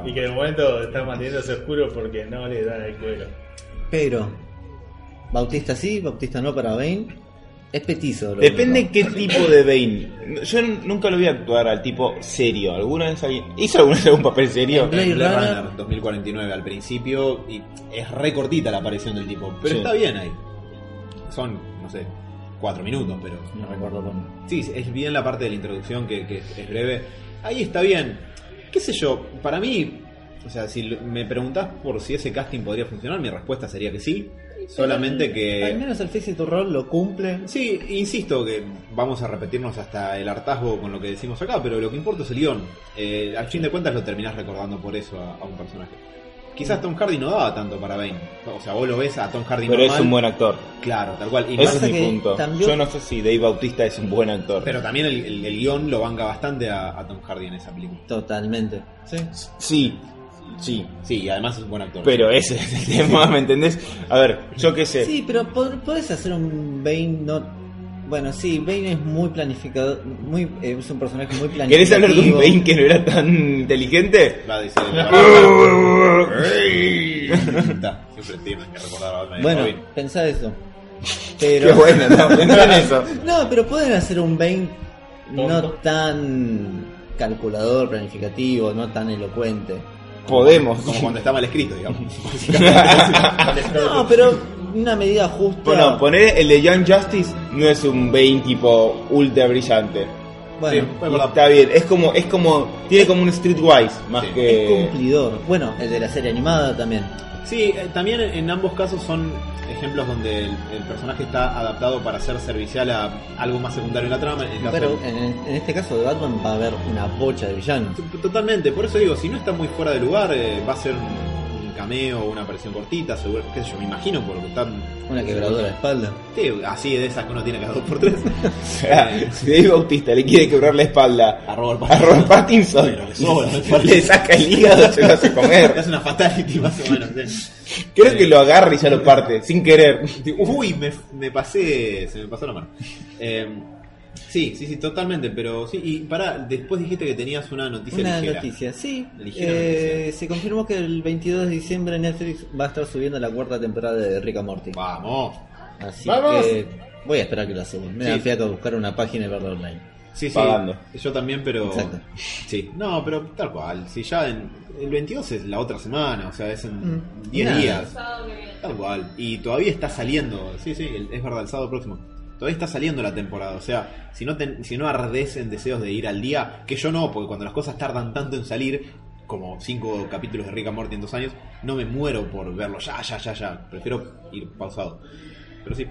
Y que de momento está manteniéndose oscuro porque no le da el cuero. Pero, Bautista sí, Bautista no para Bane. Es petizo. lo Depende único. qué tipo de Bane. Yo nunca lo vi actuar al tipo serio. ¿Alguna vez alguien- hizo alguna vez algún papel serio? En Blade Blade Runner. Runner 2049 al principio y es re cortita la aparición del tipo, pero Sí. está bien ahí. Son, no sé, cuatro minutos, pero No recuerdo cómo. Sí, es bien la parte de la introducción que, que es breve. ahí está bien. ¿Qué sé yo? Para mí, o sea, si me preguntás por si ese casting podría funcionar, mi respuesta sería que sí. Solamente Al que. menos el Fix to Roll lo cumple. Sí, insisto que vamos a repetirnos hasta el hartazgo con lo que decimos acá, pero lo que importa es el guion. Eh, al fin de cuentas lo terminás recordando por eso a, a un personaje. Quizás Tom Hardy no daba tanto para Bane. O sea, vos lo ves a Tom Hardy Pero es un buen actor. Claro, tal cual. Y Ese es mi punto. también- Yo no sé si Dave Bautista es un buen actor. pero también el, el- el guion lo banca bastante a, a Tom Hardy en esa película. Totalmente. Sí. Sí, sí. Sí, y además es un buen actor. Pero ese es el tema, ¿me entendés? A ver, yo qué sé. Sí, pero pod- podés hacer un Bane no. Bueno, sí, Bane es muy planificado, muy, eh, es un personaje muy planificado. ¿Querés hablar de un Bane que no era tan inteligente? Va a decir. Siempre tienes que recordar a Batman y Bueno, Robin. pensá eso. Pero... Qué bueno, no, pensá en eso. No, pero pueden hacer un Bane no Tonto. tan calculador, planificativo, no tan elocuente. Podemos. Como cuando está mal escrito, digamos. No, pero una medida justa. Bueno, poner el de Young Justice no es un Bane tipo ultra brillante. Bueno, Sí. Está bien, es como, es como, tiene como un streetwise más Sí. es que. cumplidor. Bueno, el de la serie animada también. Sí, eh, también en ambos casos son ejemplos donde el, el personaje está adaptado para ser servicial a algo más secundario en la trama. En el caso Pero de- en, en este caso de Batman va a haber una bocha de villanos. Totalmente, por eso digo, si no está muy fuera de lugar, eh, va a ser cameo, una aparición cortita, seguro, qué sé yo, me imagino, por lo que están... Una quebradora de espalda. Sí, así de esas que uno tiene cada dos por tres. Sea, si Dave Bautista le quiere quebrar la espalda A Robert a Robert Pattinson, Pero le sobra. le saca el hígado, se lo hace Le comer. hace una fatality más o menos. sí. Creo que lo agarra y ya lo parte, sin querer. Uy, me, me pasé, se me pasó la mano. Eh, sí, sí, sí, totalmente, pero sí, y pará, después dijiste que tenías una noticia Una ligera. noticia, sí. Ligera Eh, se confirmó que el 22 de diciembre Netflix va a estar subiendo la cuarta temporada de Rick and Morty. Vamos. Así ¡Vamos! que voy a esperar que la suban. Me da Sí. fiaca buscar una página y verla online. Sí, sí, Pagando. yo también, pero... Exacto. Sí, no, pero tal cual, si ya en, el 22 es la otra semana, o sea, es en Mm, 10 nada. días. Tal cual. Y todavía está saliendo, sí, sí, el- es verdad, el sábado próximo. Todavía está saliendo la temporada, o sea, si no, te- si no ardes en deseos de ir al día, que yo no, porque cuando las cosas tardan tanto en salir, como cinco capítulos de Rick and Morty en dos años, no me muero por verlo ya, ya, ya, ya. Prefiero ir pausado. Pero sí.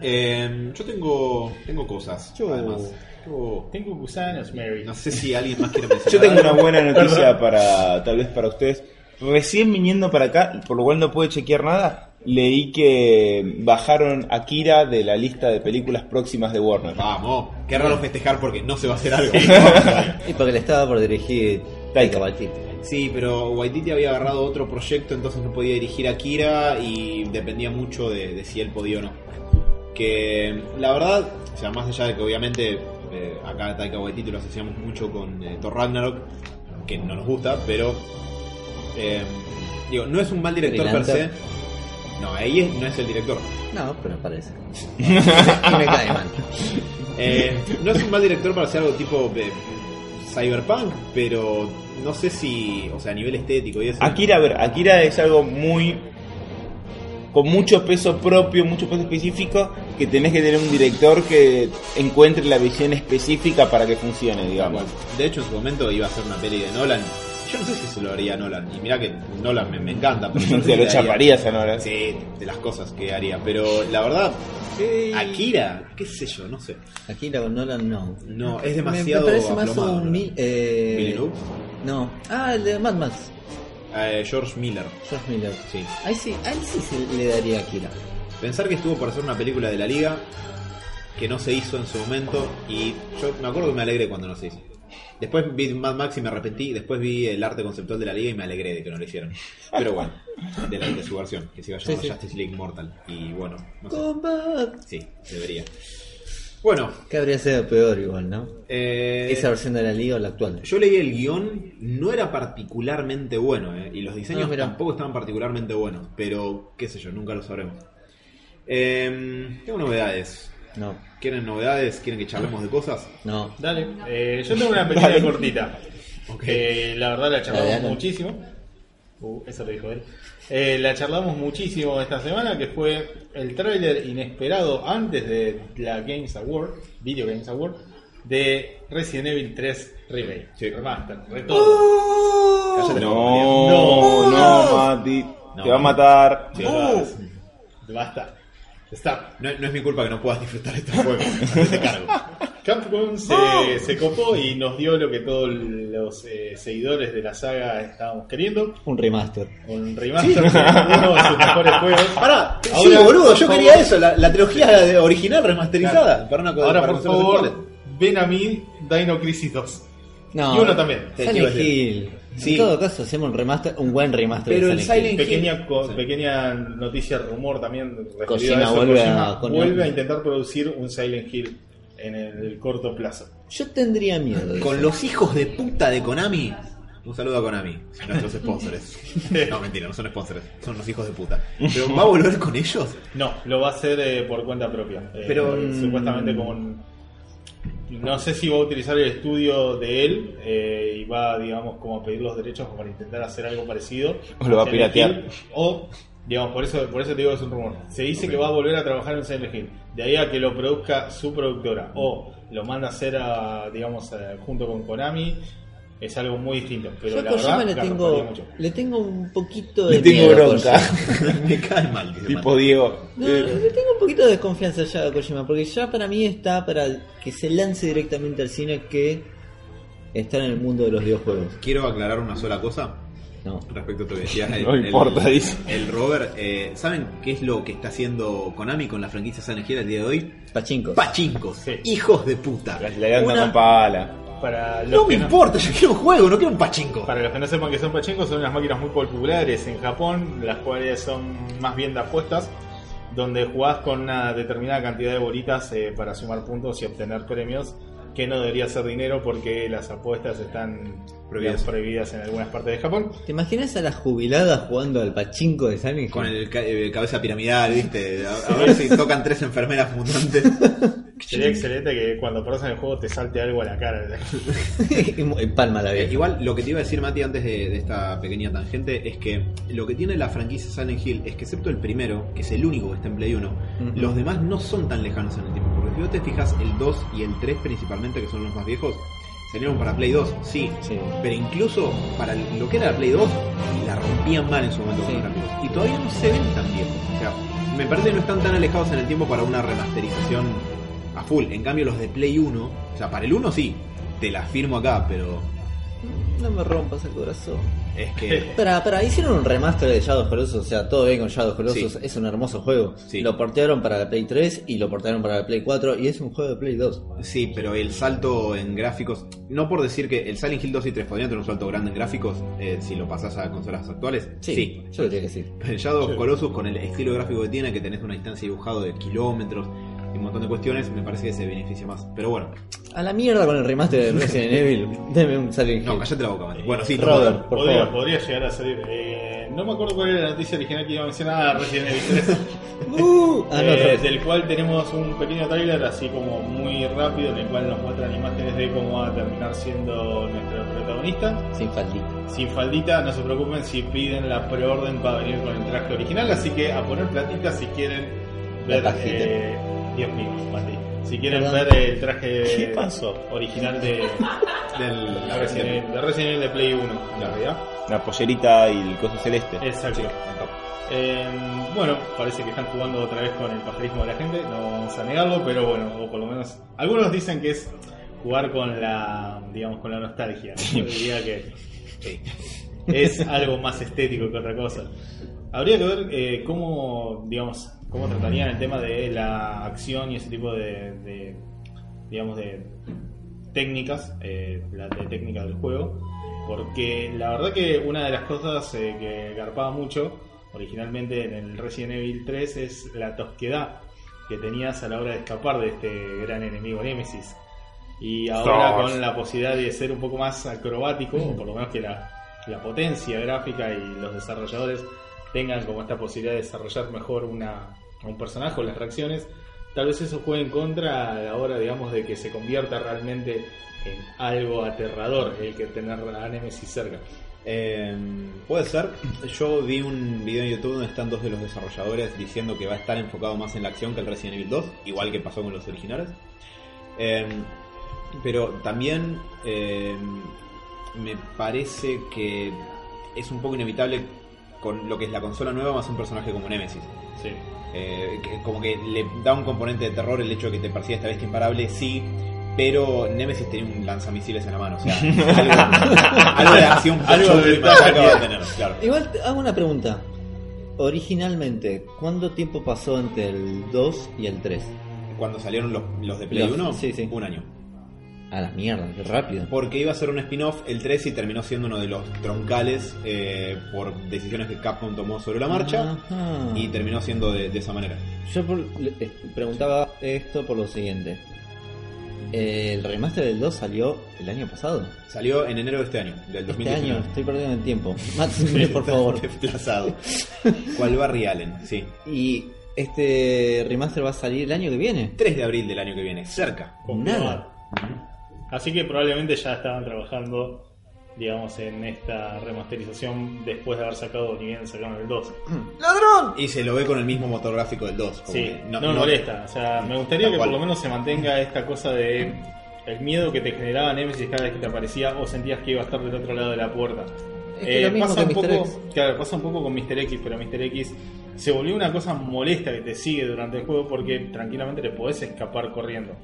Eh, yo tengo, tengo cosas, Yo- además. Yo- Tengo gusanos, Mary. no sé si alguien más quiere mencionar. Yo tengo una buena noticia para, tal vez para ustedes. Recién viniendo para acá, por lo cual no pude chequear nada, leí que bajaron Akira de la lista de películas próximas de Warner. Vamos, qué raro festejar porque no se va a hacer algo. Y porque le estaba por dirigir Taika Waititi. sí, pero Waititi había agarrado otro proyecto, entonces no podía dirigir a Kira y dependía mucho de, de si él podía o no. Que la verdad, o sea, más allá de que obviamente eh, acá Taika Waititi lo asociamos mucho con eh, Thor Ragnarok, que no nos gusta, pero eh, digo, no es un mal director Green per se. No, ahí es- no es el director. No, pero parece. y me cae mal. Eh, no es un mal director para hacer algo tipo de cyberpunk, pero no sé si, o sea, a nivel estético y eso. Akira, a ver, Akira es algo muy. con mucho peso propio, mucho peso específico, que tenés que tener un director que encuentre la visión específica para que funcione, digamos. De hecho, en su momento iba a ser una peli de Nolan. Yo no sé si se lo haría a Nolan. Y mira que Nolan me, me encanta. Pero yo no Te lo chaparías a Nolan. Sí, de las cosas que haría. Pero la verdad, Akira, qué sé yo, no sé. Akira con Nolan no. No, es Me- demasiado Me, parece más un. ¿no? mi- eh. No. Ah, el de Mad Max. Eh, George Miller. George Miller. Sí. Ahí sí, ahí sí se le daría a Akira. Pensar que estuvo por hacer una película de la liga que no se hizo en su momento y yo me acuerdo que me alegré cuando no se hizo. Después vi Mad Max y me arrepentí, después vi el arte conceptual de la liga y me alegré de que no lo hicieron. Pero bueno, de, la, de su versión, que se iba a llamar Sí, sí. Justice League Mortal. Y bueno, no sé. Combat. Sí, debería. Bueno, Que habría sido peor igual, ¿no? eh, Esa versión de la liga o la actual. yo leí el guion, no era particularmente bueno, eh, y los diseños Ah, tampoco estaban particularmente buenos, pero qué sé yo, nunca lo sabremos. Eh, tengo novedades. No, ¿Quieren novedades? ¿Quieren que charlemos de cosas? no. Dale, eh, yo tengo una pequeña cortita. Ok. Eh, la verdad la charlamos Dale, dale. muchísimo. Uh, eso lo dijo él. Eh, la charlamos muchísimo esta semana, que fue el tráiler inesperado antes de la Games Award, Video Games Award, de Resident Evil 3 Remake. Sí. Remaster, retorno. Cállate la boca, No. No, no, Mati. No. Te va a matar. Sí, basta. Basta. Está. No, no es mi culpa que no puedas disfrutar este juego. Hacete cargo. Capcom se, se copó y nos dio lo que todos los eh, seguidores de la saga estábamos queriendo. Un remaster. Un remaster de uno de sus mejores juegos. Pará, sí, Ahora, boludo, por yo favor. quería eso, la, la trilogía de- original remasterizada. Para una cosa- Ahora, para por favor, ven a mí Dino Crisis 2. No, Y uno también. Te Silent decir. Hill. Sí. En todo caso, hacemos un remaster, un buen remaster Pero de el Silent Hill. Pequeña, co- Sí. pequeña noticia, rumor también referido Kojima a eso. vuelve a- con- vuelve a intentar producir un Silent Hill en el corto plazo. Yo tendría miedo. de Con eso. los hijos de puta de Konami. Un saludo a Konami, nuestros sponsors. No, mentira, no son sponsors, son los hijos de puta. Pero ¿va a volver con ellos? No, lo va a hacer eh, por cuenta propia. Eh, Pero, supuestamente como un- no sé si va a utilizar el estudio de él eh, y va, digamos, como a pedir los derechos para intentar hacer algo parecido. O lo va a piratear. Hill, O, digamos, por eso, por eso te digo que es un rumor. Se dice que va a volver a trabajar en Silent Hill. De ahí a que lo produzca su productora o lo manda a hacer, a, digamos, a- junto con Konami. Es algo muy distinto. Pero Yo a la Kojima verdad, le tengo, le tengo un poquito de Le tengo miedo bronca. Me cae mal. que Tipo. Diego. No, le tengo un poquito de desconfianza ya a Kojima, porque ya para mí está para que se lance directamente al cine que está en el mundo de los videojuegos. Quiero aclarar una sola cosa No. respecto a lo que decías. El, No importa, el- dice. El Robert, eh, ¿saben qué es lo que está haciendo Konami con la franquicia Silent Hill el día de hoy? Pachincos. Pachincos, Sí. hijos de puta. Le anda Una- con pala. Para los No me que importa, yo quiero un juego, no quiero un pachinko. Para los que no sepan que son pachincos, son unas máquinas muy populares en Japón, las cuales son más bien de apuestas, donde jugás con una determinada cantidad de bolitas eh, para sumar puntos y obtener premios, que no debería ser dinero porque las apuestas están Prohibidas. prohibidas en algunas partes de Japón. ¿Te imaginas a la jubilada jugando al pachinko de Hill? Con el ca- eh, cabeza piramidal, ¿viste? A, a ver si tocan tres enfermeras mutantes. Sería excelente que cuando en el juego te salte algo a la cara. Palma la Eh, vieja. igual, lo que te iba a decir, Mati, antes de, de esta pequeña tangente, es que lo que tiene la franquicia Silent Hill es que, excepto el primero, que es el único que está en Play 1, Ujú. los demás no son tan lejanos en el tiempo. Porque si vos te fijas, el 2 y el 3 principalmente, que son los más viejos, salieron para Play 2, sí. Sí. Pero incluso para lo que era la Play 2, la rompían mal en su momento con Sí. Y todavía no se ven tan viejos. O sea, me parece que no están tan alejados en el tiempo para una remasterización a full. En cambio, los de Play 1, o sea, para el 1 sí, te la firmo acá, pero No me rompas el corazón. es que. Para, para, hicieron un remaster de Shadow Colossus, o sea, todo bien con Shadow Colossus, Sí. es un hermoso juego. Sí. Lo portearon para la Play 3 y lo portearon para la Play 4 y es un juego de Play 2. Sí, pero el salto en gráficos, no por decir que el Silent Hill 2 y 3 podrían tener un salto grande en gráficos eh, si lo pasás a consolas actuales. Sí, yo diría que sí. El Shadow Sí. Colossus con el estilo gráfico que tiene, que tenés una distancia dibujado de kilómetros y un montón de cuestiones, me parece que se beneficia más. Pero bueno, A la mierda con el remaster de Resident Evil, deme un Silent Hill. no, callate la boca, man. Bueno, sí, Robert. por podría, favor. podría llegar a salir. eh, no me acuerdo cuál era la noticia original que iba a mencionar Resident Evil 3. Uh, ah, no, Eh, del cual tenemos un pequeño trailer así como muy rápido en el cual nos muestran imágenes de cómo va a terminar siendo nuestro protagonista. Sin faldita. Sin faldita, no se preocupen si piden la preorden para venir con el traje original, así que a poner platita si quieren ver eh, Dios mío, Mati. Si quieren Perdón. ver el traje ¿Qué pasó? original de, del de Resident Evil, de Resident Evil de Play 1, en realidad. La pollerita y el coso celeste. Exacto. Eh, bueno, parece que están jugando otra vez con el pajarismo de la gente, no vamos a negarlo, pero bueno, o por lo menos algunos dicen que es jugar con la, digamos, con la nostalgia. Yo diría que es algo más estético que otra cosa. Habría que ver eh, cómo, digamos, cómo tratarían el tema de la acción y ese tipo de, de, digamos, de técnicas, eh, la de técnica del juego, porque la verdad que una de las cosas eh, que garpaba mucho originalmente en el Resident Evil 3 es la tosquedad que tenías a la hora de escapar de este gran enemigo Nemesis. Y ahora con la posibilidad de ser un poco más acrobático, o por lo menos que la, la potencia gráfica y los desarrolladores tengan como esta posibilidad de desarrollar mejor una, a un personaje o las reacciones, tal vez eso juegue en contra a la hora, digamos, de que se convierta realmente en algo aterrador el que tener a Nemesis cerca. Eh, puede ser. Yo vi un video en YouTube donde están dos de los desarrolladores diciendo que va a estar enfocado más en la acción que el Resident Evil 2, igual que pasó con los originales. Eh, Pero también eh, me parece que es un poco inevitable con lo que es la consola nueva más un personaje como Nemesis. Sí. Eh, que- como que le da un componente de terror el hecho de que te persiga esta bestia imparable, sí, pero Nemesis tenía un lanzamisiles en la mano, o sea, algo, algo de acción Algo de de machaca va a tener, claro. Igual te hago una pregunta. Originalmente, ¿cuánto tiempo pasó entre el 2 y el 3? Cuando salieron los, los de Play Los- 1, sí, sí. un año. A la mierda, qué rápido. Porque iba a ser un spin-off el 3 y terminó siendo uno de los troncales eh, por decisiones que Capcom tomó sobre la marcha Ajá. y terminó siendo de, de esa manera. Yo por- le- eh, preguntaba esto por lo siguiente. El remaster del 2 salió el año pasado. Salió en enero de este año, del Este 2019. año, estoy perdiendo el tiempo. Mátenme, por favor. Desplazado. ¿Cuál Barry Allen? Sí. Y este remaster va a salir el año que viene. 3 de abril del año que viene, cerca. Confirmado. Así que probablemente ya estaban trabajando, digamos, en esta remasterización después de haber sacado, ni bien sacaron el 2. Y se lo ve con el mismo motor gráfico del 2. como Sí, que no, molesta. O sea, me gustaría que cual. por lo menos se mantenga esta cosa de el miedo que te generaba Nemesis cada vez que te aparecía o sentías que iba a estar del otro lado de la puerta. Es que lo mismo pasa un poco, X. claro, pasa un poco con Mr. X, pero Mr. X se volvió una cosa molesta que te sigue durante el juego porque tranquilamente le podés escapar corriendo.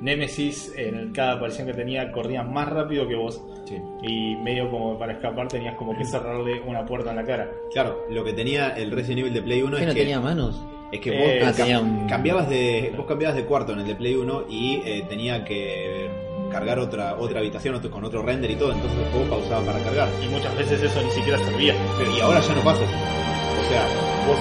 Nemesis, en cada aparición que tenía, corría más rápido que vos Sí. y medio como para escapar tenías como que cerrarle una puerta en la cara. Claro, lo que tenía el Resident Evil de Play 1 ¿Que es no que, tenía manos? es que Eh, vos ah, cam- un- cambiabas de vos cambiabas de cuarto en el de Play 1 y eh, tenía que cargar otra otra habitación otro- con otro render y todo, entonces el juego pausaba para cargar. Y muchas veces eso ni siquiera servía. Pero y ahora ya no pasa eso. O sea, vos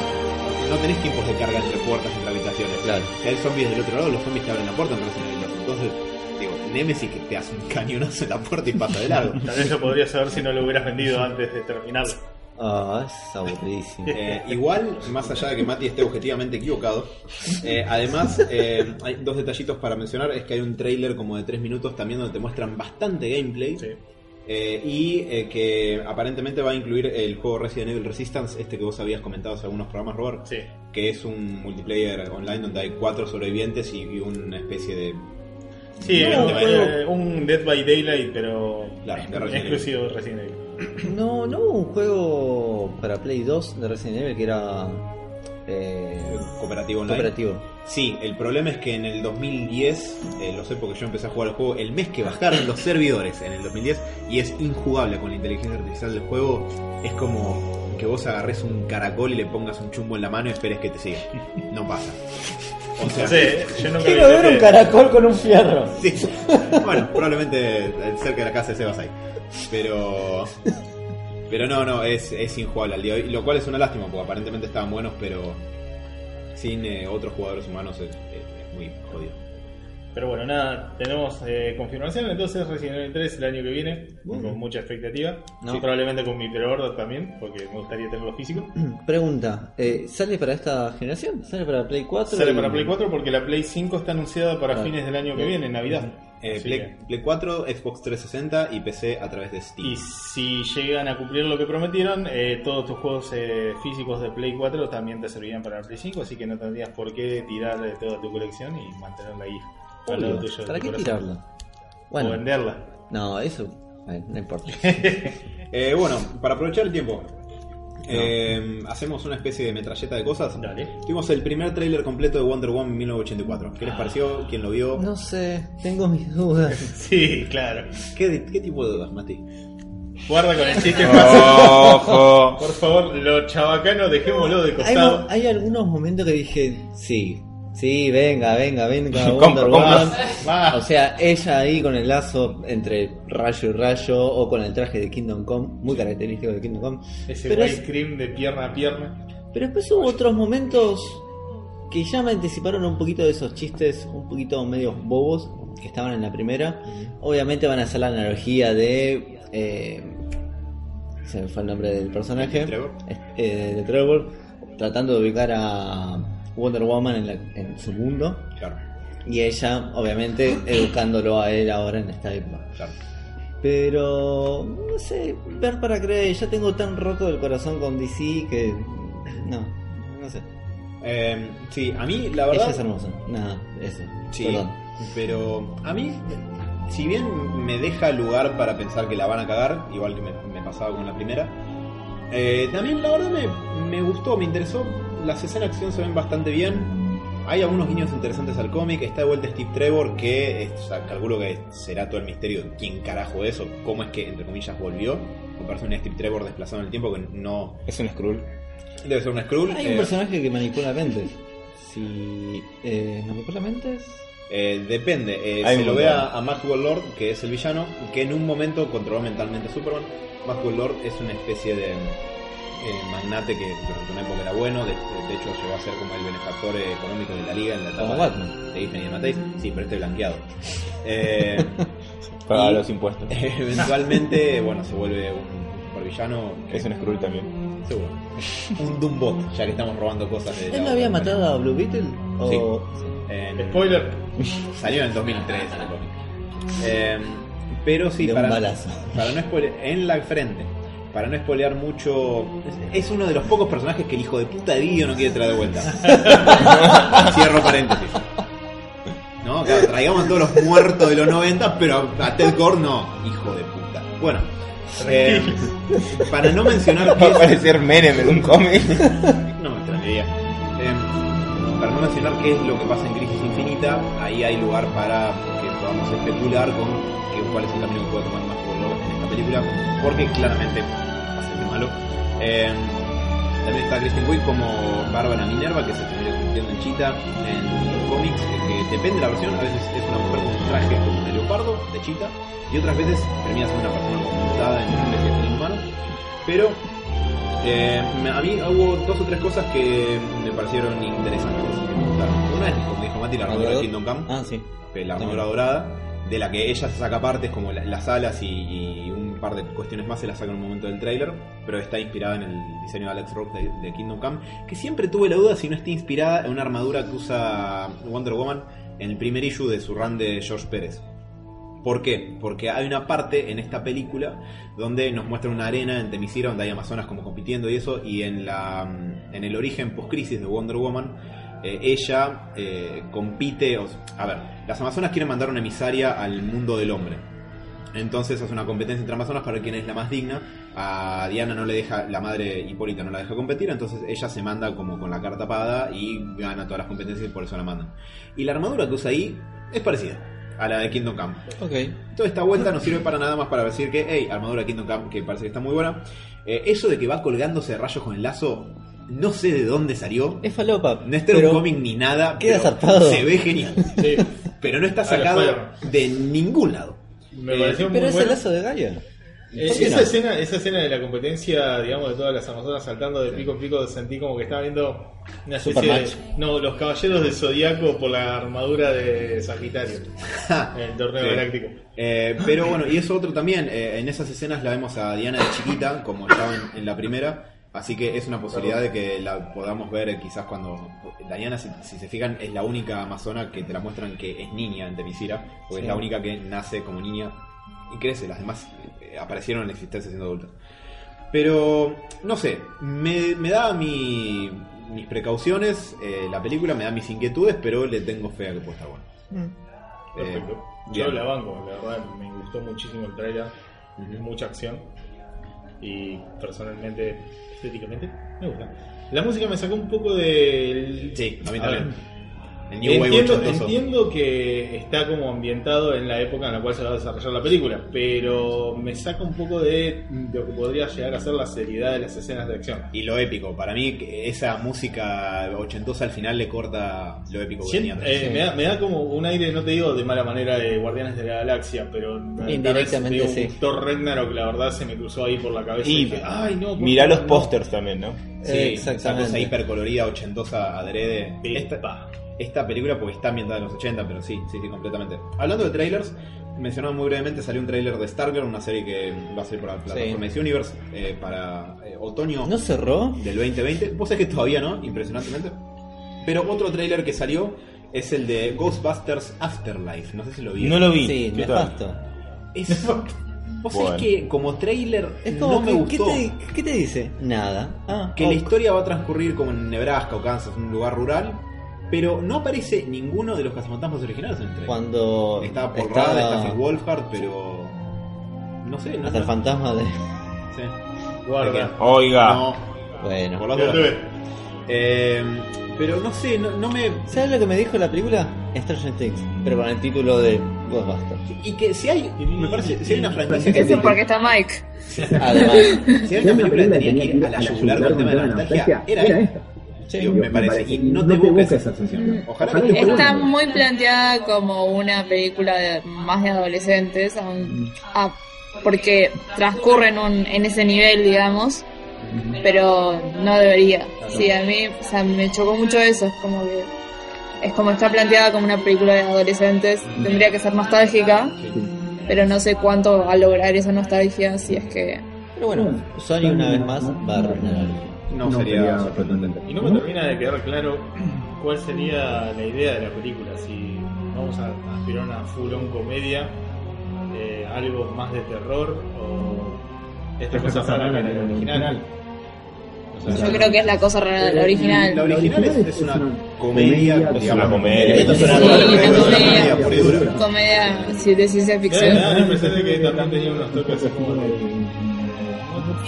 no tenés tiempos de carga entre puertas entre habitaciones. Claro. Si hay zombies del otro lado, los zombies te abren la puerta en Resident Evil 2. Entonces, digo, Nemesis que te hace un cañonazo en la puerta y pasa de largo. Tal vez lo podrías saber si no lo hubieras vendido antes de terminarlo. Ah, es aburridísimo. Eh, igual, más allá de que Mati esté objetivamente equivocado, eh, además eh, hay dos detallitos para mencionar. Es que hay un trailer como de 3 minutos también donde te muestran bastante gameplay. Sí. eh, y eh, que aparentemente va a incluir el juego Resident Evil Resistance, este que vos habías comentado hace algunos programas, Robert. Sí. Que es un multiplayer online donde hay cuatro sobrevivientes y, y una especie de. Sí, No, un, bueno. eh, un Dead by Daylight, pero Claro, de Resident exclusivo de Resident Evil. No, no hubo un juego para Play 2 de Resident Evil que era eh, Cooperativo online. cooperativo. Sí, el problema es que en el 2010, eh, lo sé porque yo empecé a jugar el juego el mes que bajaron los servidores en el 2010 y es injugable con la inteligencia artificial del juego. Es como que vos agarres un caracol y le pongas un chumbo en la mano y esperes que te siga. No pasa. O sea, yo nunca Quiero ver un caracol con un fierro. sí. Bueno, probablemente cerca de la casa de Sebas hay. Pero. Pero no, no, es, es injugable al día de hoy. Lo cual es una lástima porque aparentemente estaban buenos, pero sin eh, otros jugadores humanos es, es- es muy jodido. Pero bueno, nada, tenemos eh, confirmación. Entonces, Resident Evil 3 el año que viene, con mucha expectativa. No. Y probablemente con mi pre-order también, porque me gustaría tenerlo físico. Pregunta, eh, ¿sale para esta generación? ¿Sale para Play 4? Sale y- para Play 4 porque la Play 5 está anunciada para Ah. fines del año que viene, Navidad. Eh, Así Play, que- Play 4, Xbox 360 y PC a través de Steam. Y si llegan a cumplir lo que prometieron, eh, todos tus juegos eh, físicos de Play 4 también te servirían para el Play 5, así que no tendrías por qué tirar eh, toda tu colección y mantenerla ahí. Obvio, tuyo ¿Para qué corazón. tirarla? O Bueno, venderla. no, eso eh, no importa. Eh, bueno, para aprovechar el tiempo, eh, hacemos una especie de metralleta de cosas. Dale. Tuvimos el primer tráiler completo de Wonder Woman 1984. ¿Qué les pareció? ¿Quién lo vio? No sé, tengo mis dudas. Sí, claro. ¿Qué, qué tipo de dudas, Mati? Guarda con el chiste. Ojo. Por favor, lo chabacano, dejémoslo de Hay, costado. mo- hay algunos momentos que dije, sí, sí, venga, venga, venga, Wonder. Woman. O sea, ella ahí con el lazo entre rayo y rayo o con el traje de Kingdom Come, muy característico de Kingdom Come. Ese Pero, white es- cream de pierna a pierna. pero después hubo otros momentos que ya me anticiparon un poquito de esos chistes un poquito medio bobos que estaban en la primera. Obviamente van a hacer la analogía de... eh, se me fue el nombre del personaje. Trevor. Eh, de Trevor. Tratando de ubicar a Wonder Woman en, la- en su mundo. Claro, Y ella, obviamente, educándolo a él ahora en esta época. claro. Pero, no sé, ver para creer, ya tengo tan roto el corazón con DC que... No, no sé. Eh, sí, a mí la verdad. Ella es hermosa. Nada, eso. Sí, Perdón. pero a mí si bien me deja lugar para pensar que la van a cagar, igual que me, me pasaba con la primera, eh, también la verdad me, me gustó, me interesó. Las escenas de acción se ven bastante bien. Hay algunos guiños interesantes al cómic. Está de vuelta Steve Trevor, que es- o sea, calculo que será todo el misterio de quién carajo es o cómo es que, entre comillas, volvió. Me parece un Steve Trevor desplazado en el tiempo que no. Es un Skrull. Debe ser un Skrull. Hay eh, un personaje que manipula mentes. Si eh, manipula mentes, Eh, depende, eh, se lo ve a, a Maxwell Lord, que es el villano, que en un momento controló mentalmente a Superman. Maxwell Lord es una especie de eh, magnate que durante una época era bueno, de, de hecho llegó a ser como el benefactor eh, económico de la liga en la etapa Batman. de Giffen y de Matisse. Sí, pero este blanqueado. Eh, Paga Y- los impuestos. eventualmente, bueno, se vuelve un supervillano. que- Es un Skrull también. Seguro. Un Doombot, ya que estamos robando cosas de. ¿él no había matado a Blue Beetle? O... En- Spoiler. Salió en el 2003 el cómic. Eh, pero sí, De un para, balazo. para no spoilear, en la frente, para no spoilear mucho, es, es uno de los pocos personajes que el hijo de puta de Guido no quiere traer de vuelta. Cierro paréntesis. No, claro, traigamos a todos los muertos de los 90, pero a Ted Core no, hijo de puta. Bueno, eh, para no mencionar es- aparecer Menem en un cómic. no me extrañaría. Em, para no mencionar qué es lo que pasa en Crisis Infinita, ahí hay lugar para que podamos especular con que- cuál es el camino que puede tomar más esta película, porque claramente bastante malo. Em, también está Kristen Wiig como Bárbara Minerva, que se termina convirtiendo en Chita en los cómics, que depende de la versión, a veces es una mujer con un traje como de leopardo, de Chita, y otras veces termina siendo una persona como mutada en una especie de humano. Pero eh, me- a mí hubo dos o tres cosas que me parecieron interesantes, que me gustaron. Una es, como dijo Mati, la armadura de Kingdom Come, Ah, sí. la armadura dorada, de la que ella saca partes como la- las alas y, un par de cuestiones más se las saca en un momento del tráiler, pero está inspirada en el diseño de Alex Rock de, de Kingdom Come, que siempre tuve la duda si no está inspirada en una armadura que usa Wonder Woman en el primer issue de su run de George Pérez. ¿Por qué? Porque hay una parte en esta película donde nos muestra una arena en Temisira donde hay amazonas como compitiendo y eso, y en, la, en el origen post-crisis de Wonder Woman, eh, ella eh, compite. o- a ver, las amazonas quieren mandar una emisaria al mundo del hombre. Entonces hace una competencia entre amazonas para ver quién es la más digna. A Diana no le deja, la madre Hipólita no la deja competir, entonces ella se manda como con la cara tapada y gana todas las competencias y por eso la mandan. Y la armadura que usa ahí es parecida a la de Kingdom Come. Ok. Toda esta vuelta no sirve para nada más para decir que, hey, armadura Kingdom Come, que parece que está muy buena. Eh, eso de que va colgándose de rayos con el lazo, no sé de dónde salió. Es falopa. No está en pero un cómic ni nada, queda pero zarpado. se ve genial. Sí. Pero no está A sacado de ningún lado. Me Eh, pareció muy Pero es el bueno. lazo de Gaia. Eh, ¿Por qué esa, no? escena, esa escena de la competencia, digamos, de todas las amazonas saltando de pico en pico, sentí como que estaba viendo una especie de. No, los caballeros del zodiaco por la armadura de Sagitario en el torneo Sí. galáctico. Eh, pero bueno, y eso otro también, eh, en esas escenas la vemos a Diana de chiquita, como estaba en, en la primera, así que es una posibilidad de que la podamos ver eh, quizás cuando... Diana, si, si se fijan, es la única amazona que te la muestran que es niña en Temisira, porque Sí. es la única que nace como niña y crece, las demás eh, aparecieron en existencia siendo adultas. Pero, no sé, me, me da mi- mis precauciones, eh, la película me da mis inquietudes, pero le tengo fe a que pueda estar bueno. Perfecto. Eh, Yo bien. la banco, la verdad, me gustó muchísimo el trailer, Ujú. mucha acción y personalmente, estéticamente, me gusta. La música me sacó un poco del... Sí, a mí también. Entiendo, entiendo que está como ambientado en la época en la cual se va a desarrollar la película, pero me saca un poco de lo que podría llegar a ser la seriedad de las escenas de acción. Y lo épico, para mí esa música ochentosa al final le corta lo épico que tenía. eh, me, da, me da como un aire, no te digo de mala manera de Guardianes de la Galaxia, pero Indirectamente, vez de un sí. Thor Ragnarok la verdad se me cruzó ahí por la cabeza Y y dije, ay no, Mirá los no". pósters también, ¿no? Sí, esa Exactamente. cosa hipercolorida, ochentosa, adrede. Esta. Esta película porque está ambientada en los 80, pero sí, sí, sí, completamente. Hablando de trailers, mencionaba muy brevemente, salió un trailer de Stargirl, una serie que va a salir por la plataforma Universe eh, para eh, otoño ¿No cerró? del 2020. Vos sabés que todavía no, impresionantemente. Pero otro trailer que salió es el de Ghostbusters Afterlife. No sé si lo vi. No lo vi. Sí, ¿Qué tal? nefasto. Es, vos Bueno. sabés que como trailer Es como no me que- gustó. ¿qué, te, qué te dice? Nada. Ah, Que ok. la historia va a transcurrir como en Nebraska o Kansas, un lugar rural. Pero no aparece ninguno de los cazafantasmas originales en el trailer. Cuando Está Paul está- Rudd, está Finn Wolfhard, pero. No sé, no hasta el fantasma de. Sí. Guarda. Oiga. No, Bueno. por. Eh, pero no sé, no, no me. ¿Sabes lo que me dijo la película? Stranger Things, pero con el título de Ghostbusters. Y que si hay. Me parece. Si hay una franquicia que. Eso porque está Mike. Además, Si hay una película que tenía que ir a la yugular con el tema de la nostalgia, era esta. Digo, me parece. Y no te busca esa sensación. Ojalá que Está muy planteada como una película de, más de adolescentes, aun- ah, porque transcurre en, un, en ese nivel, digamos, pero no debería. Sí, a mí o sea, me chocó mucho eso, es como que es como está planteada como una película de adolescentes, tendría que ser nostálgica, pero no sé cuánto va a lograr esa nostalgia si es que... pero bueno, Sony una vez más va a arruinar algo. No sería sorprendente. Y no me termina de quedar claro cuál sería la idea de la película. Si vamos a aspirar a una full on comedia, eh, algo más de terror o esta cosa rara que el original. O sea, Yo creo que es la cosa rara de la original. La original es, es una comedia. Es una comedia. Esto es una comedia, una es una comedia. de ciencia ficción. la que también tenía unos toques así como de.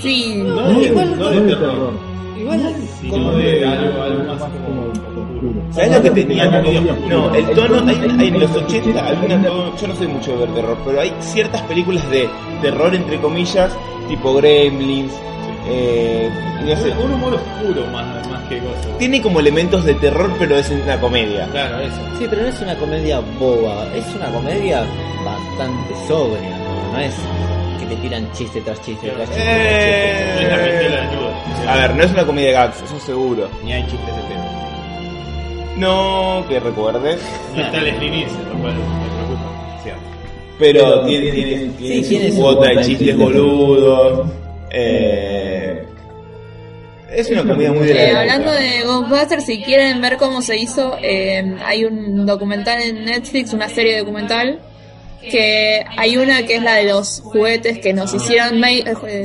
Sí, No no de terror, Igual, sino de algo, algo más como oscuro. ¿Sabes lo que tenía? No, el tono, hay, hay en los 80, hay una- no, yo no soy mucho de ver terror, pero hay ciertas películas de terror, entre comillas, tipo Gremlins, eh, no sé, Un humor oscuro más, más que cosas. tiene como elementos de terror, pero es una comedia. Claro, eso. Sí, pero no es una comedia boba, es una comedia bastante sobria, no, No es que te tiran chiste tras chiste tras chiste. Eh. A ver, no es una comedia de gags, eso seguro. Ni hay chistes de pedo. No, que recuerdes, No está Leslie Nielsen, lo cual me preocupa. Cierto. pero tiene, tiene, tiene Sí, tiene su cuota de chistes boludos. Eh, es una comedia muy de la Eh, hablando de Ghostbusters, si quieren ver cómo se hizo, eh, hay un documental en Netflix, una serie documental, que hay una que es la de los juguetes que nos hicieron, ma- eh,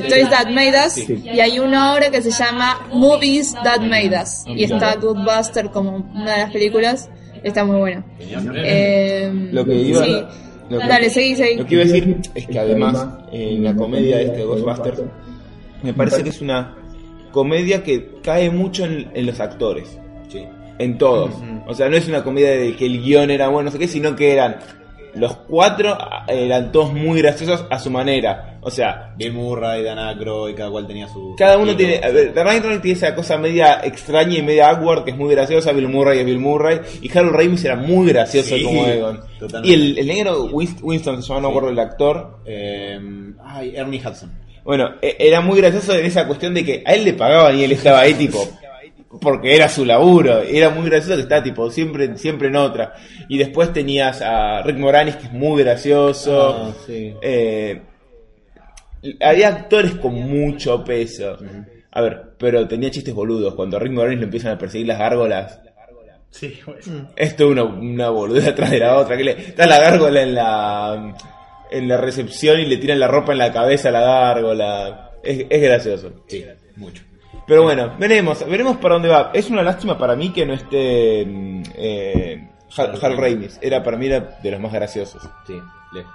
Toys That Made Us, y hay una obra que se llama Movies That Made Us, y está Ghostbusters como una de las películas, está muy buena. Eh, Lo que iba- sí. lo que- Dale, seguí, seguí. Lo que iba a decir es que además en la comedia de este Ghostbusters me parece que es una comedia que cae mucho en, en los actores. Sí. En todos. O sea, no es una comedia de que el guion era bueno, no sé qué, sino que eran los cuatro eran todos muy graciosos a su manera. O sea, Bill Murray, Dan Aykroyd, cada cual tenía su. cada uno tiene. Dan Aykroyd tiene esa cosa media extraña y media awkward que es muy graciosa. Bill Murray es Bill Murray. Y Harold Ramis era muy gracioso Sí, como Egon. totalmente. Y el, el negro Winst- Winston, se llama, no me acuerdo el actor. Eh, ay, Ernie Hudson. Bueno, e- era muy gracioso en esa cuestión de que a él le pagaban y él estaba ahí tipo porque era su laburo, era muy gracioso que está tipo siempre siempre en otra. Y después tenías a Rick Moranis que es muy gracioso. Ah, sí. Eh, había actores con mucho peso. A ver, pero tenía chistes boludos. Cuando a Rick Moranis lo empiezan a perseguir las gárgolas, Sí, bueno. esto es una, una boluda atrás de la otra. Que le, está la gárgola en la en la recepción y le tiran la ropa en la cabeza a la gárgola. Es, es gracioso. Sí, mucho. Pero bueno, veremos, veremos para dónde va. Es una lástima para mí que no esté mm, eh, Hal, Hal Ramis. Era para mí era de los más graciosos. Sí, lejos.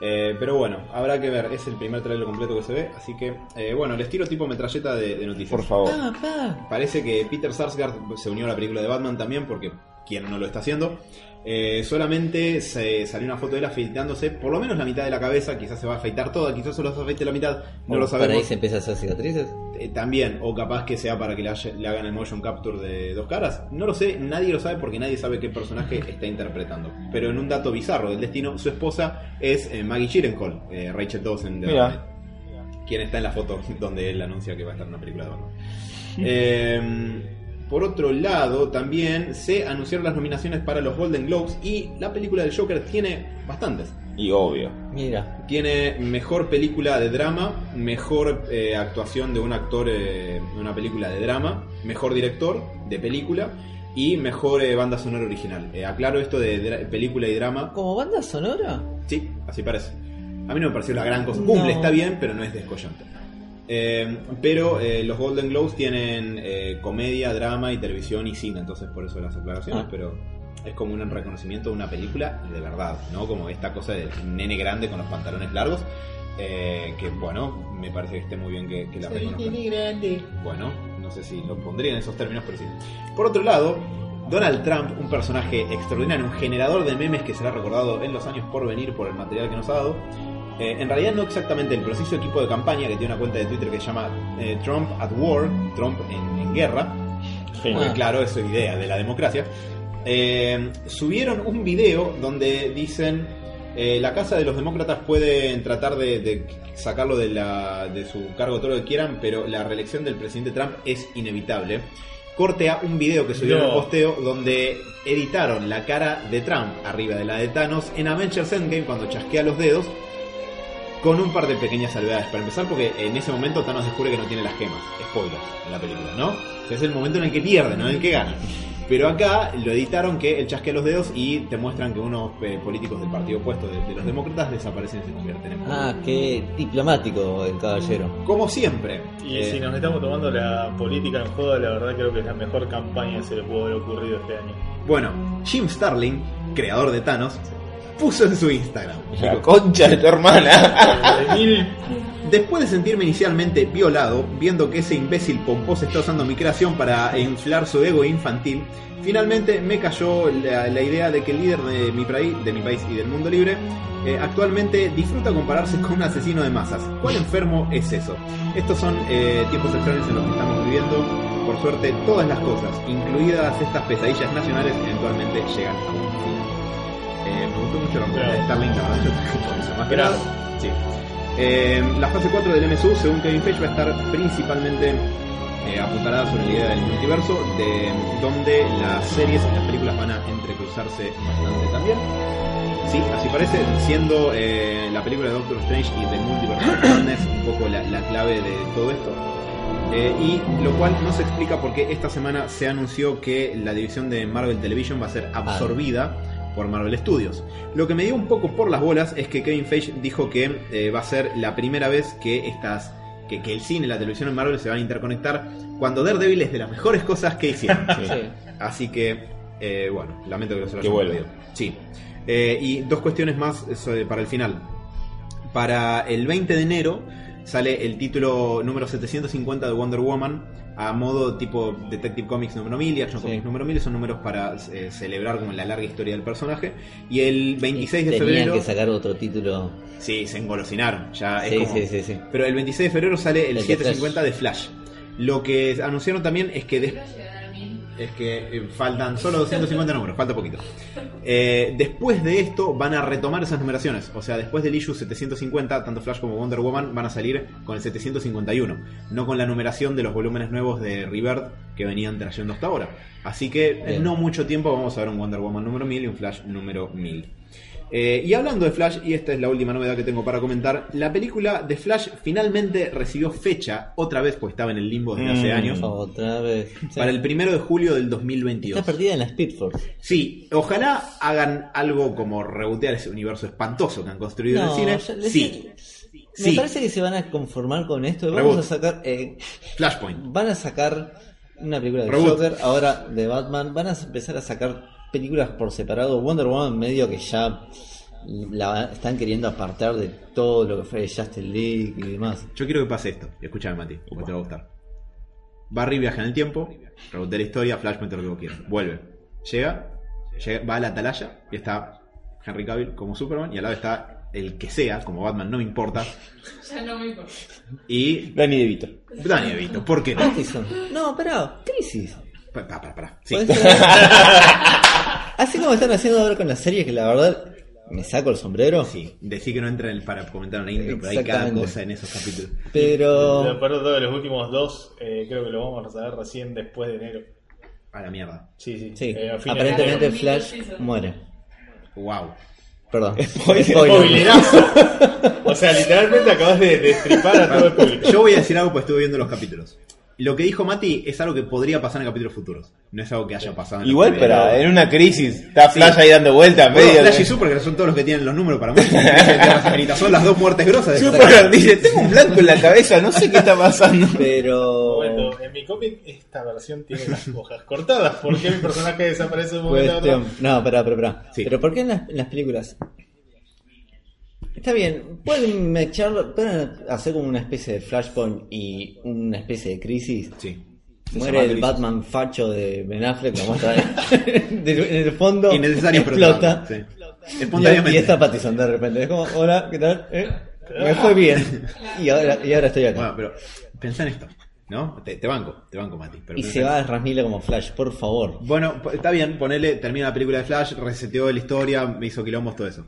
Eh, pero bueno, habrá que ver. Es el primer trailer completo que se ve. Así que, eh, bueno, les tiro tipo metralleta de, de noticias. Por favor. Ah, pa. Parece que Peter Sarsgaard se unió a la película de Batman también, porque quien no lo está haciendo. Eh, solamente se salió una foto de él afeitándose por lo menos la mitad de la cabeza. Quizás se va a afeitar toda, quizás solo se afeite la mitad. No lo Para ahí sabemos. se empieza a hacer cicatrices. Eh, también, o capaz que sea para que le, haya- le hagan el motion capture de dos caras. No lo sé, nadie lo sabe porque nadie sabe qué personaje está interpretando. Pero en un dato bizarro del destino, su esposa es eh, Maggie Gyllenhaal, eh, Rachel Dawson de Mira. Batman, quien está en la foto donde él anuncia que va a estar en una película de Batman. Eh, por otro lado, también se anunciaron las nominaciones para los Golden Globes y la película del Joker tiene bastantes. Y obvio. Mira. Tiene mejor película de drama, mejor eh, actuación de un actor eh, de una película de drama, mejor director de película y mejor eh, banda sonora original. Eh, aclaro esto de película y drama. ¿Como banda sonora? Sí, así parece. A mí no me pareció la gran cosa. No. Cumple, está bien, pero no es descollante. Eh, pero eh, los Golden Globes tienen eh, comedia, drama y televisión y cine, entonces por eso las aclaraciones, Ah. pero es como un reconocimiento de una película de verdad, ¿no? Como esta cosa del nene grande con los pantalones largos, eh, que bueno, me parece que esté muy bien que, que la reconozcan. Bueno, no sé si lo pondría en esos términos, pero sí. Por otro lado, Donald Trump, un personaje extraordinario, un generador de memes que será recordado en los años por venir por el material que nos ha dado. Eh, en realidad no exactamente él, pero sí su equipo de campaña que tiene una cuenta de Twitter que se llama eh, Trump at War, Trump en, en guerra, porque, claro, es su idea de la democracia. Eh, subieron un video donde dicen eh, la casa de los demócratas pueden tratar de, de sacarlo de, la, de su cargo todo lo que quieran, pero la reelección del presidente Trump es inevitable. Corte a un video que subieron No. al posteo donde editaron la cara de Trump arriba de la de Thanos en Avengers Endgame cuando chasquea los dedos con un par de pequeñas salvedades. Para empezar, porque en ese momento Thanos descubre que no tiene las gemas. Spoilers en la película, ¿no? O sea, es el momento en el que pierde, no en el que gana. Pero acá lo editaron que él chasquea los dedos y te muestran que unos eh, políticos del partido opuesto de, de los demócratas desaparecen y se convierten en Ah, qué diplomático el caballero. Como siempre. Y eh, si nos estamos tomando la política en juego, la verdad creo que es la mejor campaña que se le pudo haber ocurrido este año. Bueno, Jim Starlin, creador de Thanos, puso en su Instagram. La concha de tu hermana. Después de sentirme inicialmente violado, viendo que ese imbécil pomposo está usando mi creación para inflar su ego infantil, finalmente me cayó la, la idea de que el líder de mi, país, de mi país y del mundo libre eh, actualmente disfruta compararse con un asesino de masas. ¿Cuál enfermo es eso? Estos son eh, tiempos extraños en los que estamos viviendo. Por suerte, todas las cosas, incluidas estas pesadillas nacionales, eventualmente llegan a un final. Me gustó mucho la respuesta de Starling, la verdad, yo por eso, más que nada. Sí. Eh, la fase 4 del MSU, según Kevin Feige, va a estar principalmente eh, apuntalada sobre la idea del multiverso, de donde las series y las películas van a entrecruzarse bastante también. Sí, así parece, siendo eh, la película de Doctor Strange y The Multiverse of Madness un poco la, la clave de todo esto. Eh, y lo cual no se explica porque esta semana se anunció que la división de Marvel Television va a ser absorbida por Marvel Studios. Lo que me dio un poco por las bolas es que Kevin Feige dijo que eh, va a ser la primera vez que estas que, que el cine y la televisión en Marvel se van a interconectar cuando Daredevil es de las mejores cosas que hicieron. Así que, eh, bueno, lamento que lo se lo vuelva. perdido. Sí. Eh, y dos cuestiones más para el final. Para el 20 de enero sale el título número 750 de Wonder Woman a modo tipo Detective Comics número 1000 y Action Sí. Comics número 1000. Son números para eh, celebrar como la larga historia del personaje. Y el 26 de Tenían febrero... que sacar otro título. Sí, se engolosinaron. Ya es Sí, como- sí, sí, sí. Pero el 26 de febrero sale el, El de 750 de Flash. Lo que anunciaron también es que es que eh, faltan solo 250 números, falta poquito. Eh, después de esto van a retomar esas numeraciones. O sea, después del issue 750, tanto Flash como Wonder Woman van a salir con el 751. No con la numeración de los volúmenes nuevos de Rebirth que venían trayendo hasta ahora. Así que en no mucho tiempo vamos a ver un Wonder Woman número 1000 y un Flash número 1000. Eh, y hablando de Flash, y esta es la última novedad que tengo para comentar, la película de Flash finalmente recibió fecha, otra vez, pues estaba en el limbo desde hace Mm. años, Otra vez. Sí. para el primero de julio del 2022. Está perdida en la Speed Force. Sí, ojalá hagan algo como rebotear ese universo espantoso que han construido en el cine. ya- Sí, Me sí, parece que se van a conformar con esto. Reboot. Vamos a sacar. eh, Flashpoint. van a sacar una película de Reboot. Joker, ahora de Batman. Van a empezar a sacar películas por separado. Wonder Woman, medio que ya la están queriendo apartar de todo lo que fue Justice League y demás. Yo quiero que pase esto. Escúchame, Mati, porque te va a gustar. Barry viaja en el tiempo, rebotea la historia, Flashpoint lo que quiera. Vuelve. Llega, llega- va a la atalaya y está Henry Cavill como Superman y al lado está el que sea, como Batman, no me importa. Ya no me importa. Y Danny DeVito. Dani DeVito, ¿por qué no? Pattinson. No, pará, Crisis. Pa- pa- pa- pará. Sí. Así como están haciendo ahora con la serie, que la verdad me saco el sombrero. Sí, decí que no entra en el- para comentar una intro, pero hay cada cosa en esos capítulos. Pero. Perdón, los últimos dos eh, creo que lo vamos a saber recién después de enero. A la mierda. Sí, sí. Sí, Eh, de aparentemente enero. Flash muere. Wow. Perdón. Spoilerazo. O sea, literalmente acabas de destripar a todo el público. Yo voy a decir algo pues estuve viendo los capítulos. Lo que dijo Mati es algo que podría pasar en capítulos futuros. No es algo que haya pasado en Igual, pero en una crisis, está Flash ahí dando vueltas. Bueno, medio Flash de- y Super, que son todos los que tienen los números para muchos. Son las dos muertes grosas de Super dice, tengo un blanco en la cabeza, no sé qué está pasando. Pero. Momento, en mi cómic esta versión tiene las hojas cortadas. ¿Por qué mi personaje desaparece de un momento a otro? Cuestión. No, espera, espera, espera. Sí. Pero ¿por qué en las, en las películas? Está bien, pueden mecharlo, pueden hacer como una especie de flashpoint y una especie de crisis. Sí. Muere el Batman facho de Ben Affleck, lo muestra en el fondo. Innecesario, explota. sí. Y, Espontáneamente. y está Pattinson de repente. Es como, hola, ¿qué tal? ¿Eh? Me fue bien. Y ahora, y ahora estoy acá. Bueno, pero pensá en esto, ¿no? Te, te banco, te banco, Mati. pero y se va a Rasmila como Flash, por favor. Bueno, está bien, ponele, termina la película de Flash, reseteó la historia, me hizo quilombos, todo eso.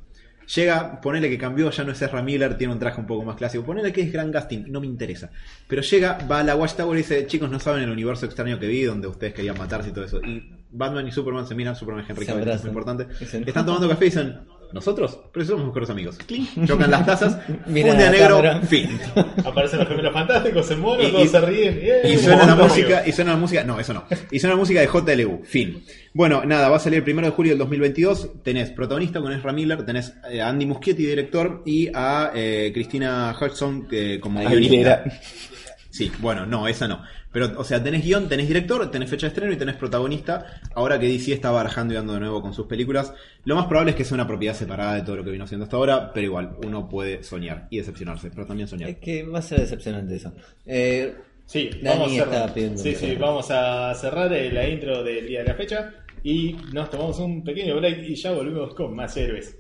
Llega, ponele que cambió, ya no es Ezra Miller, tiene un traje un poco más clásico. Ponele que es Grant Gustin, no me interesa. Pero llega, va a la Watchtower y dice, chicos, no saben el universo extraño que vi, donde ustedes querían matarse y todo eso. Y Batman y Superman se miran, Superman es Henry Cavill, es muy importante. Están tomando café y dicen, ¿nosotros? Pero somos mejores amigos. Clink, chocan las tazas, Mira funde a la negro, cámara. fin. Aparecen los gemelos fantásticos, se mueren, Y- todos y- se ríen. ¡eh! Y suena la música, amigo. y suena la música, no, eso no. Y suena la música de JLU, fin. Bueno, nada, va a salir el primero de julio del 2022. Tenés protagonista con Ezra Miller, tenés eh, a Andy Muschietti, director, y a eh, Cristina Hudson que como Aguilera. guionista. Sí, bueno, no, esa no. Pero, o sea, tenés guion, tenés director, tenés fecha de estreno y tenés protagonista. Ahora que DC está barajando y dando de nuevo con sus películas, lo más probable es que sea una propiedad separada de todo lo que vino haciendo hasta ahora, pero igual, uno puede soñar y decepcionarse, pero también soñar. Es que va a ser decepcionante eso. Eh, Sí, Dani vamos a Sí, sí, vamos a cerrar la intro del día de la fecha y nos tomamos un pequeño break y ya volvemos con más héroes.